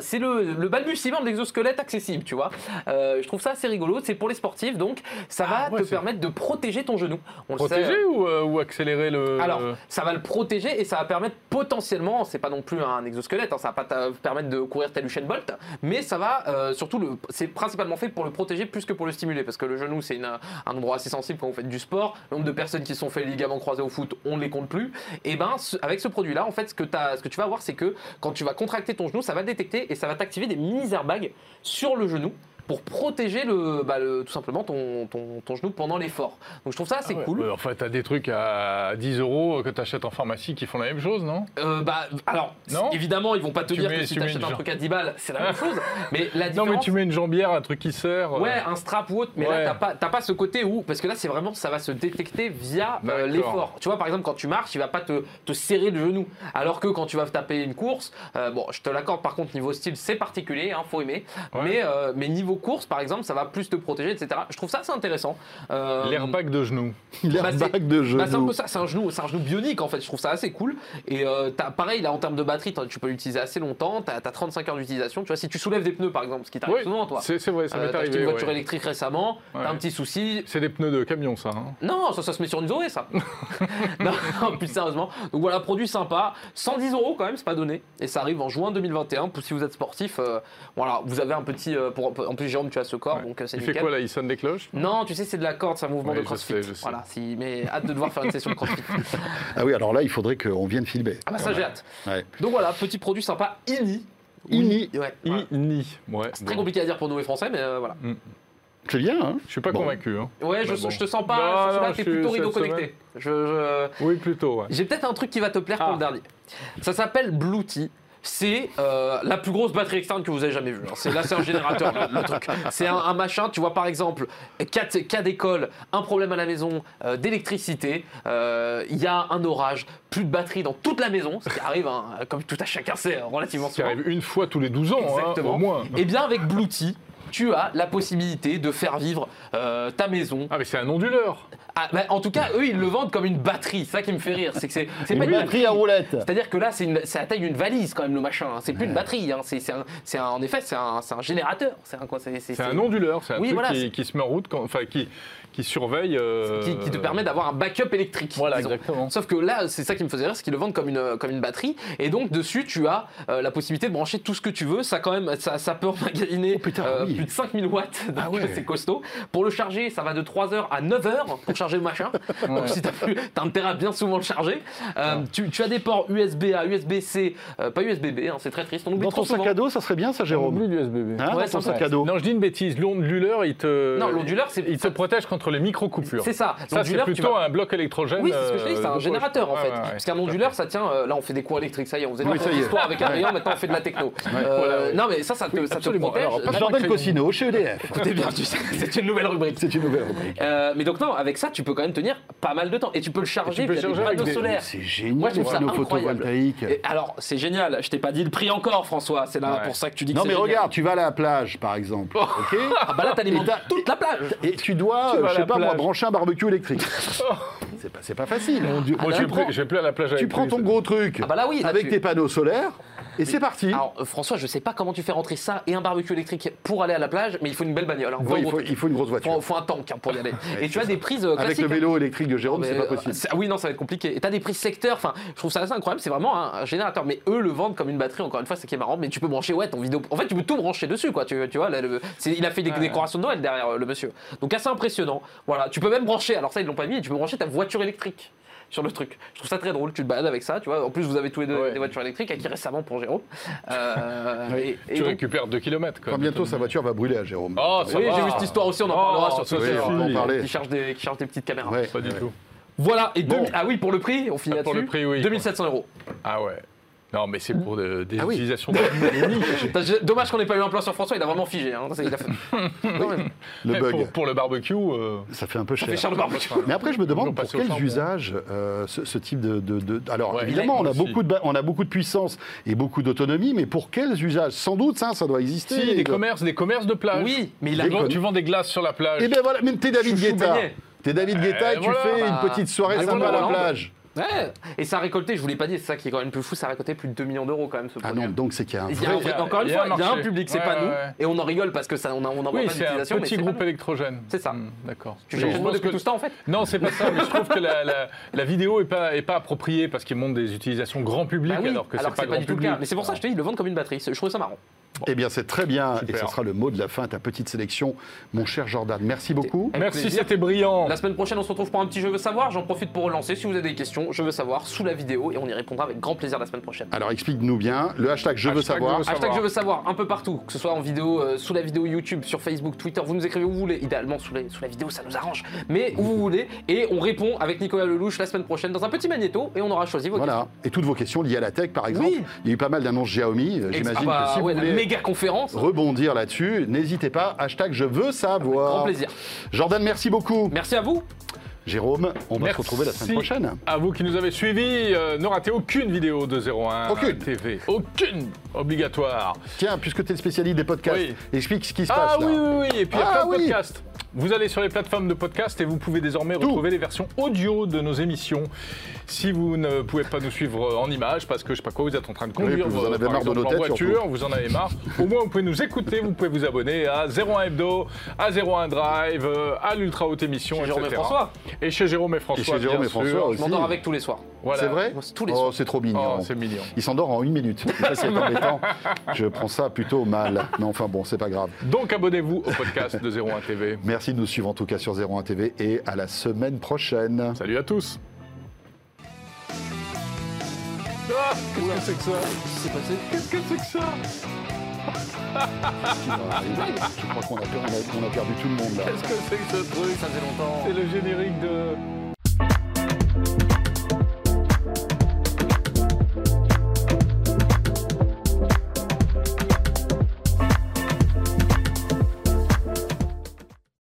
Speaker 6: c'est le, le balbutiement de l'exosquelette accessible, tu vois. je trouve ça assez rigolo. C'est pour les sportifs, donc ça va ah, te permettre de protéger ton genou.
Speaker 2: On protéger ou, euh, ou, accélérer le.
Speaker 6: Alors, ça va le protéger et ça va permettre potentiellement, c'est pas non plus un exosquelette, hein, ça va pas te permettre de courir tel Usain Bolt, mais ça va euh, surtout, le, c'est principalement fait pour le protéger plus que pour le stimuler, parce que le genou c'est un endroit assez sensible quand vous faites du sport. Le nombre de personnes qui sont fait les ligaments croisés au foot, on ne les compte plus. Et ben, avec ce produit-là, en fait, ce que, as, ce que tu vas voir, c'est que quand tu vas contracter ton genou, ça va détecter et ça va t'activer des mini airbags sur le genou pour protéger le, bah, tout simplement ton, ton, genou pendant l'effort. Donc je trouve ça assez ah cool.
Speaker 2: en fait, tu as des trucs à 10 euros que tu achètes en pharmacie qui font la même chose, non?
Speaker 6: Euh, bah, Alors, non? évidemment, ils vont pas te dire que si tu achètes un truc à 10 balles, c'est la même chose. Mais la différence...
Speaker 2: Non, mais tu mets une jambière, un truc qui sert.
Speaker 6: Euh. Ouais, un strap ou autre. Mais là, tu n'as pas, ce côté où. Parce que là, c'est vraiment, ça va se détecter via euh, l'effort. Tu vois, par exemple, quand tu marches, il va pas te, te, serrer le genou. Alors que quand tu vas taper une course, bon, je te l'accorde, par contre, niveau style, c'est particulier, hein, faut aimer. Mais, mais niveau course, par exemple, ça va plus te protéger, etc. Je trouve ça assez intéressant.
Speaker 2: Euh, L'airbag de genou.
Speaker 1: L'airbag de genou.
Speaker 6: Bah, c'est un peu ça, c'est un genou, c'est un genou bionique en fait. Je trouve ça assez cool. Et euh, pareil, là en termes de batterie, tu peux l'utiliser assez longtemps. Tu as, 35 heures d'utilisation. Tu vois, si tu soulèves des pneus par exemple, ce qui t'arrive souvent, toi.
Speaker 2: C'est vrai, ça m'est euh, arrivé.
Speaker 6: une voiture électrique récemment, t'as un petit souci.
Speaker 2: C'est des pneus de camion, ça. Hein.
Speaker 6: Non, ça, ça se met sur une Zoé, ça. non, plus sérieusement. Donc voilà, produit sympa. 110 euros quand même, c'est pas donné. Et ça arrive en juin 2021. Pour si vous êtes sportif, euh, voilà, vous avez un petit. Pour, en plus, Tu as ce corps, donc c'est
Speaker 2: nickel. quoi là Il sonne des cloches?
Speaker 6: Non, tu sais, c'est de la corde, c'est un mouvement de crossfit. Je sais, je sais. Voilà, si, mais hâte de devoir faire une session de crossfit.
Speaker 1: ah oui, alors là, il faudrait qu'on vienne filmer.
Speaker 6: Ah bah ça, j'ai hâte. Donc voilà, petit produit sympa, INI.
Speaker 1: INI.
Speaker 2: Ouais, INI.
Speaker 6: Ouais, c'est très compliqué à dire pour nous les Français, mais euh, voilà. Mm.
Speaker 1: C'est bien, hein
Speaker 2: Je suis pas convaincu. Hein.
Speaker 6: Ouais, je, je, te sens pas. Non, là, t'es plutôt rideau connecté. Je,
Speaker 2: Oui, plutôt. Ouais.
Speaker 6: J'ai peut-être un truc qui va te plaire pour le ah. dernier. Ça s'appelle Bluetooth c'est euh, la plus grosse batterie externe que vous avez jamais vue. C'est là, c'est un générateur, le, truc. C'est un, machin, tu vois, par exemple, cas d'école, un problème à la maison, euh, d'électricité, euh, il y a un orage, plus de batterie dans toute la maison, ce qui arrive, hein, comme tout à chacun sait, relativement souvent.
Speaker 2: Ça arrive une fois tous les 12 ans, hein, Exactement. au moins.
Speaker 6: Et eh bien, avec Bluetooth, tu as la possibilité de faire vivre ta maison.
Speaker 2: Ah, mais c'est un onduleur
Speaker 6: ah, bah, en tout cas, eux, ils le vendent comme une batterie. C'est ça qui me fait rire. C'est que c'est,
Speaker 1: pas une batterie à roulette.
Speaker 6: C'est-à-dire que là, c'est, une, la taille d'une valise quand même le machin. Hein. C'est plus une batterie. Hein. C'est, en effet, c'est un, un générateur. C'est un,
Speaker 2: quoi, c'est, un onduleur. C'est un truc qui, qui, se met en route. Quand, enfin, qui, qui surveille. Euh,
Speaker 6: qui, te permet d'avoir un backup électrique.
Speaker 2: Voilà, exactement.
Speaker 6: Sauf que là, c'est ça qui me faisait rire, c'est qu'ils le vendent comme une, comme une batterie. Et donc, dessus, tu as euh, la possibilité de brancher tout ce que tu veux. Ça, quand même, ça, ça peut emmagasiner oh, euh, plus de 5000 watts. Donc, ah c'est costaud. Pour le charger, ça va de 3 heures à 9 heures pour charger le machin. Donc si t'as plus, t'as intérêt à bien souvent le charger. Euh, tu, as des ports USB A, USB C, pas USB B. Hein, c'est très triste. On oublie
Speaker 1: Dans ton sac à dos, ça serait bien, ça, Jérôme.
Speaker 2: On l'USB B.
Speaker 1: Hein, ouais, dans ton sac à dos.
Speaker 2: Non, je dis une bêtise. L'onduleur, il te.
Speaker 6: Non, l'onduleur, c'est.
Speaker 2: Il te protège contre les micro coupures.
Speaker 6: C'est ça.
Speaker 2: Ça, c'est plutôt un bloc électrogène.
Speaker 6: Oui, c'est ce que je dis. C'est un générateur en fait. Parce qu'un onduleur, ça tient. Là, on fait des cours électriques. Ça y est, on faisait une histoire avec un rayon. Maintenant, on fait de la techno. Non, mais ça, ça te protège.
Speaker 1: Jordan Cosino chez EDF.
Speaker 6: Écoutez bien, c'est une nouvelle rubrique.
Speaker 1: C'est une nouvelle rubrique.
Speaker 6: Euh, mais donc non, avec ça, tu peux quand même tenir pas mal de temps et tu peux le charger via des panneaux solaires.
Speaker 1: C'est génial. Ça photovoltaïques.
Speaker 6: alors, c'est génial. Je t'ai pas dit le prix encore, François. C'est là pour ça que tu dis.
Speaker 1: Non, mais regarde, tu vas à la plage, par exemple. Oh. Ok.
Speaker 6: Ah bah là, t'alimentes toute la plage.
Speaker 1: Et tu dois, je sais pas moi, brancher un barbecue électrique. C'est pas, facile. Moi,
Speaker 2: je vais plus à la plage.
Speaker 1: Tu prends ton gros truc.
Speaker 6: Ah bah là oui.
Speaker 1: Avec tes panneaux solaires. Et c'est parti.
Speaker 6: Alors euh, François, je sais pas comment tu fais rentrer ça et un barbecue électrique pour aller à la plage, mais il faut une belle bagnole. Hein.
Speaker 1: il, faut, une grosse voiture.
Speaker 6: Il faut, un tank hein, pour y aller. et tu as des prises euh,
Speaker 1: Avec le vélo électrique de Jérôme, c'est pas euh, possible.
Speaker 6: oui, non, ça va être compliqué. Et tu as des prises secteurs. Enfin, je trouve ça assez incroyable. C'est vraiment un, générateur. Mais eux le vendent comme une batterie. Encore une fois, c'est qui est marrant. Mais tu peux brancher ouais ton vidéo. En fait, tu peux tout brancher dessus, quoi. Tu, tu vois, il a fait des décorations de Noël derrière le monsieur. Donc assez impressionnant. Voilà, tu peux même brancher. Alors ça, ils l'ont pas mis. Tu peux brancher ta voiture électrique sur le truc. Je trouve ça très drôle, tu te balades avec ça, tu vois. En plus, vous avez tous les deux des voitures électriques, acquis récemment pour Jérôme.
Speaker 2: Euh, et, tu récupères 2 km.
Speaker 1: Quand bientôt sa voiture va brûler à Jérôme.
Speaker 6: Oh, oui, j'ai vu cette histoire aussi, on en parlera oh, sur
Speaker 1: parler.
Speaker 6: Qui charge des, qui charge des petites caméras.
Speaker 2: Pas du tout.
Speaker 6: Voilà, et ah oui, pour le prix, on finit ah, là-dessus. Pour le prix, oui. 2700 euros.
Speaker 2: Ah ouais. Non, mais c'est pour des ah utilisations
Speaker 6: Dommage qu'on n'ait pas eu un plan sur François, il a vraiment figé. Hein. Il a fait...
Speaker 1: le bug.
Speaker 2: Pour, le barbecue. Euh,
Speaker 1: ça fait un peu cher.
Speaker 6: Ça fait cher le barbecue.
Speaker 1: Mais après, je me demande pour quels usages euh, ce, type de. Alors, évidemment, on a, beaucoup de, on a beaucoup de puissance et beaucoup d'autonomie, mais pour quels usages? Sans doute, ça, ça doit exister.
Speaker 2: Si, des commerces, des commerces de plage.
Speaker 6: Oui,
Speaker 2: mais il a... Tu vends des glaces sur la plage.
Speaker 1: Et eh ben voilà, même t'es David Guetta. T'es David Guetta et tu fais une petite soirée bah, sympa à la plage.
Speaker 6: Ouais. Et ça a récolté, je vous l'ai pas dit, c'est ça qui est quand même plus fou, ça a récolté plus de 2 millions d'euros quand même ce produit.
Speaker 1: Ah non, donc c'est qu'il y a un vrai...
Speaker 6: encore une fois, il y a un public, c'est pas nous, et on en rigole parce que ça, on, a, on en
Speaker 2: oui, c'est un petit groupe électrogène.
Speaker 6: C'est ça.
Speaker 2: Hmm, d'accord.
Speaker 6: Tu changes de depuis tout ce temps en fait
Speaker 2: Non, c'est pas ça, mais je trouve que la, la, vidéo est pas, est pas appropriée parce qu'il montre des utilisations grand public bah alors que c'est pas, pas du tout le cas.
Speaker 6: Mais c'est pour ça que je te dis, ils le vendent comme une batterie. Je trouve ça marrant.
Speaker 1: Eh bien, c'est très bien. Et ce sera le mot de la fin, ta petite sélection, mon cher Jordan. Merci beaucoup.
Speaker 2: Merci, c'était brillant.
Speaker 6: La semaine prochaine, on se retrouve pour un petit Je veux savoir. J'en profite pour relancer. Si vous avez des questions, je veux savoir sous la vidéo et on y répondra avec grand plaisir la semaine prochaine.
Speaker 1: Alors, explique-nous bien le hashtag Je veux savoir.
Speaker 6: Hashtag Je veux savoir un peu partout, que ce soit en vidéo, euh, sous la vidéo YouTube, sur Facebook, Twitter. Vous nous écrivez où vous voulez. Idéalement, sous, sous la vidéo, ça nous arrange. Mais où vous voulez. Et on répond avec Nicolas Lelouch la semaine prochaine dans un petit magnéto et on aura choisi vos voilà.
Speaker 1: Et toutes vos questions liées à la tech, par exemple. Il y a eu pas mal d'annonces Xiaomi. J'imagine ah bah, que si vous voulez.
Speaker 6: Méga conférence
Speaker 1: rebondir là-dessus, n'hésitez pas, hashtag je veux savoir.
Speaker 6: grand plaisir.
Speaker 1: Jordan, merci beaucoup.
Speaker 6: Merci à vous.
Speaker 1: Jérôme, on va se retrouver la semaine prochaine.
Speaker 2: À vous qui nous avez suivis, euh, ne ratez aucune vidéo de 01
Speaker 1: aucune.
Speaker 2: TV. Aucune Obligatoire.
Speaker 1: Tiens, puisque tu es le spécialiste des podcasts, explique ce qui se
Speaker 2: ah
Speaker 1: passe.
Speaker 2: Ah oui, oui, oui. Et puis ah plein de podcasts. Vous allez sur les plateformes de podcast et vous pouvez désormais retrouver les versions audio de nos émissions. Si vous ne pouvez pas nous suivre en images, parce que je sais pas quoi, vous êtes en train de conduire
Speaker 1: vous en avez marre de nos
Speaker 2: en voiture, vous en avez marre. Au moins, vous pouvez nous écouter, vous pouvez vous abonner à 01 Hebdo, à 01 Drive, à l'Ultra Haute Émission,
Speaker 6: chez Jérôme et François.
Speaker 2: Et chez Jérôme et François.
Speaker 1: Et chez Jérôme et François aussi.
Speaker 6: Je m'endors avec tous les soirs.
Speaker 1: C'est vrai
Speaker 6: Tous les oh,
Speaker 1: c'est trop mignon.
Speaker 2: Oh, c'est mignon.
Speaker 1: Il s'endort en une minute. Ça, c'est embêtant. Je prends ça plutôt mal. Mais enfin bon, c'est pas grave.
Speaker 2: Donc abonnez-vous au podcast de 01 TV.
Speaker 1: Merci de nous suivre en tout cas sur 01 TV et à la semaine prochaine.
Speaker 2: Salut à tous. Ah, Qu'est-ce que c'est que ça?
Speaker 6: Qu'est-ce qui s'est passé
Speaker 2: Qu'est-ce que c'est que ça?
Speaker 1: Je crois qu'on a, a, perdu tout le monde là.
Speaker 2: Qu'est-ce que c'est que ce truc?
Speaker 6: Ça fait longtemps.
Speaker 2: C'est le générique de.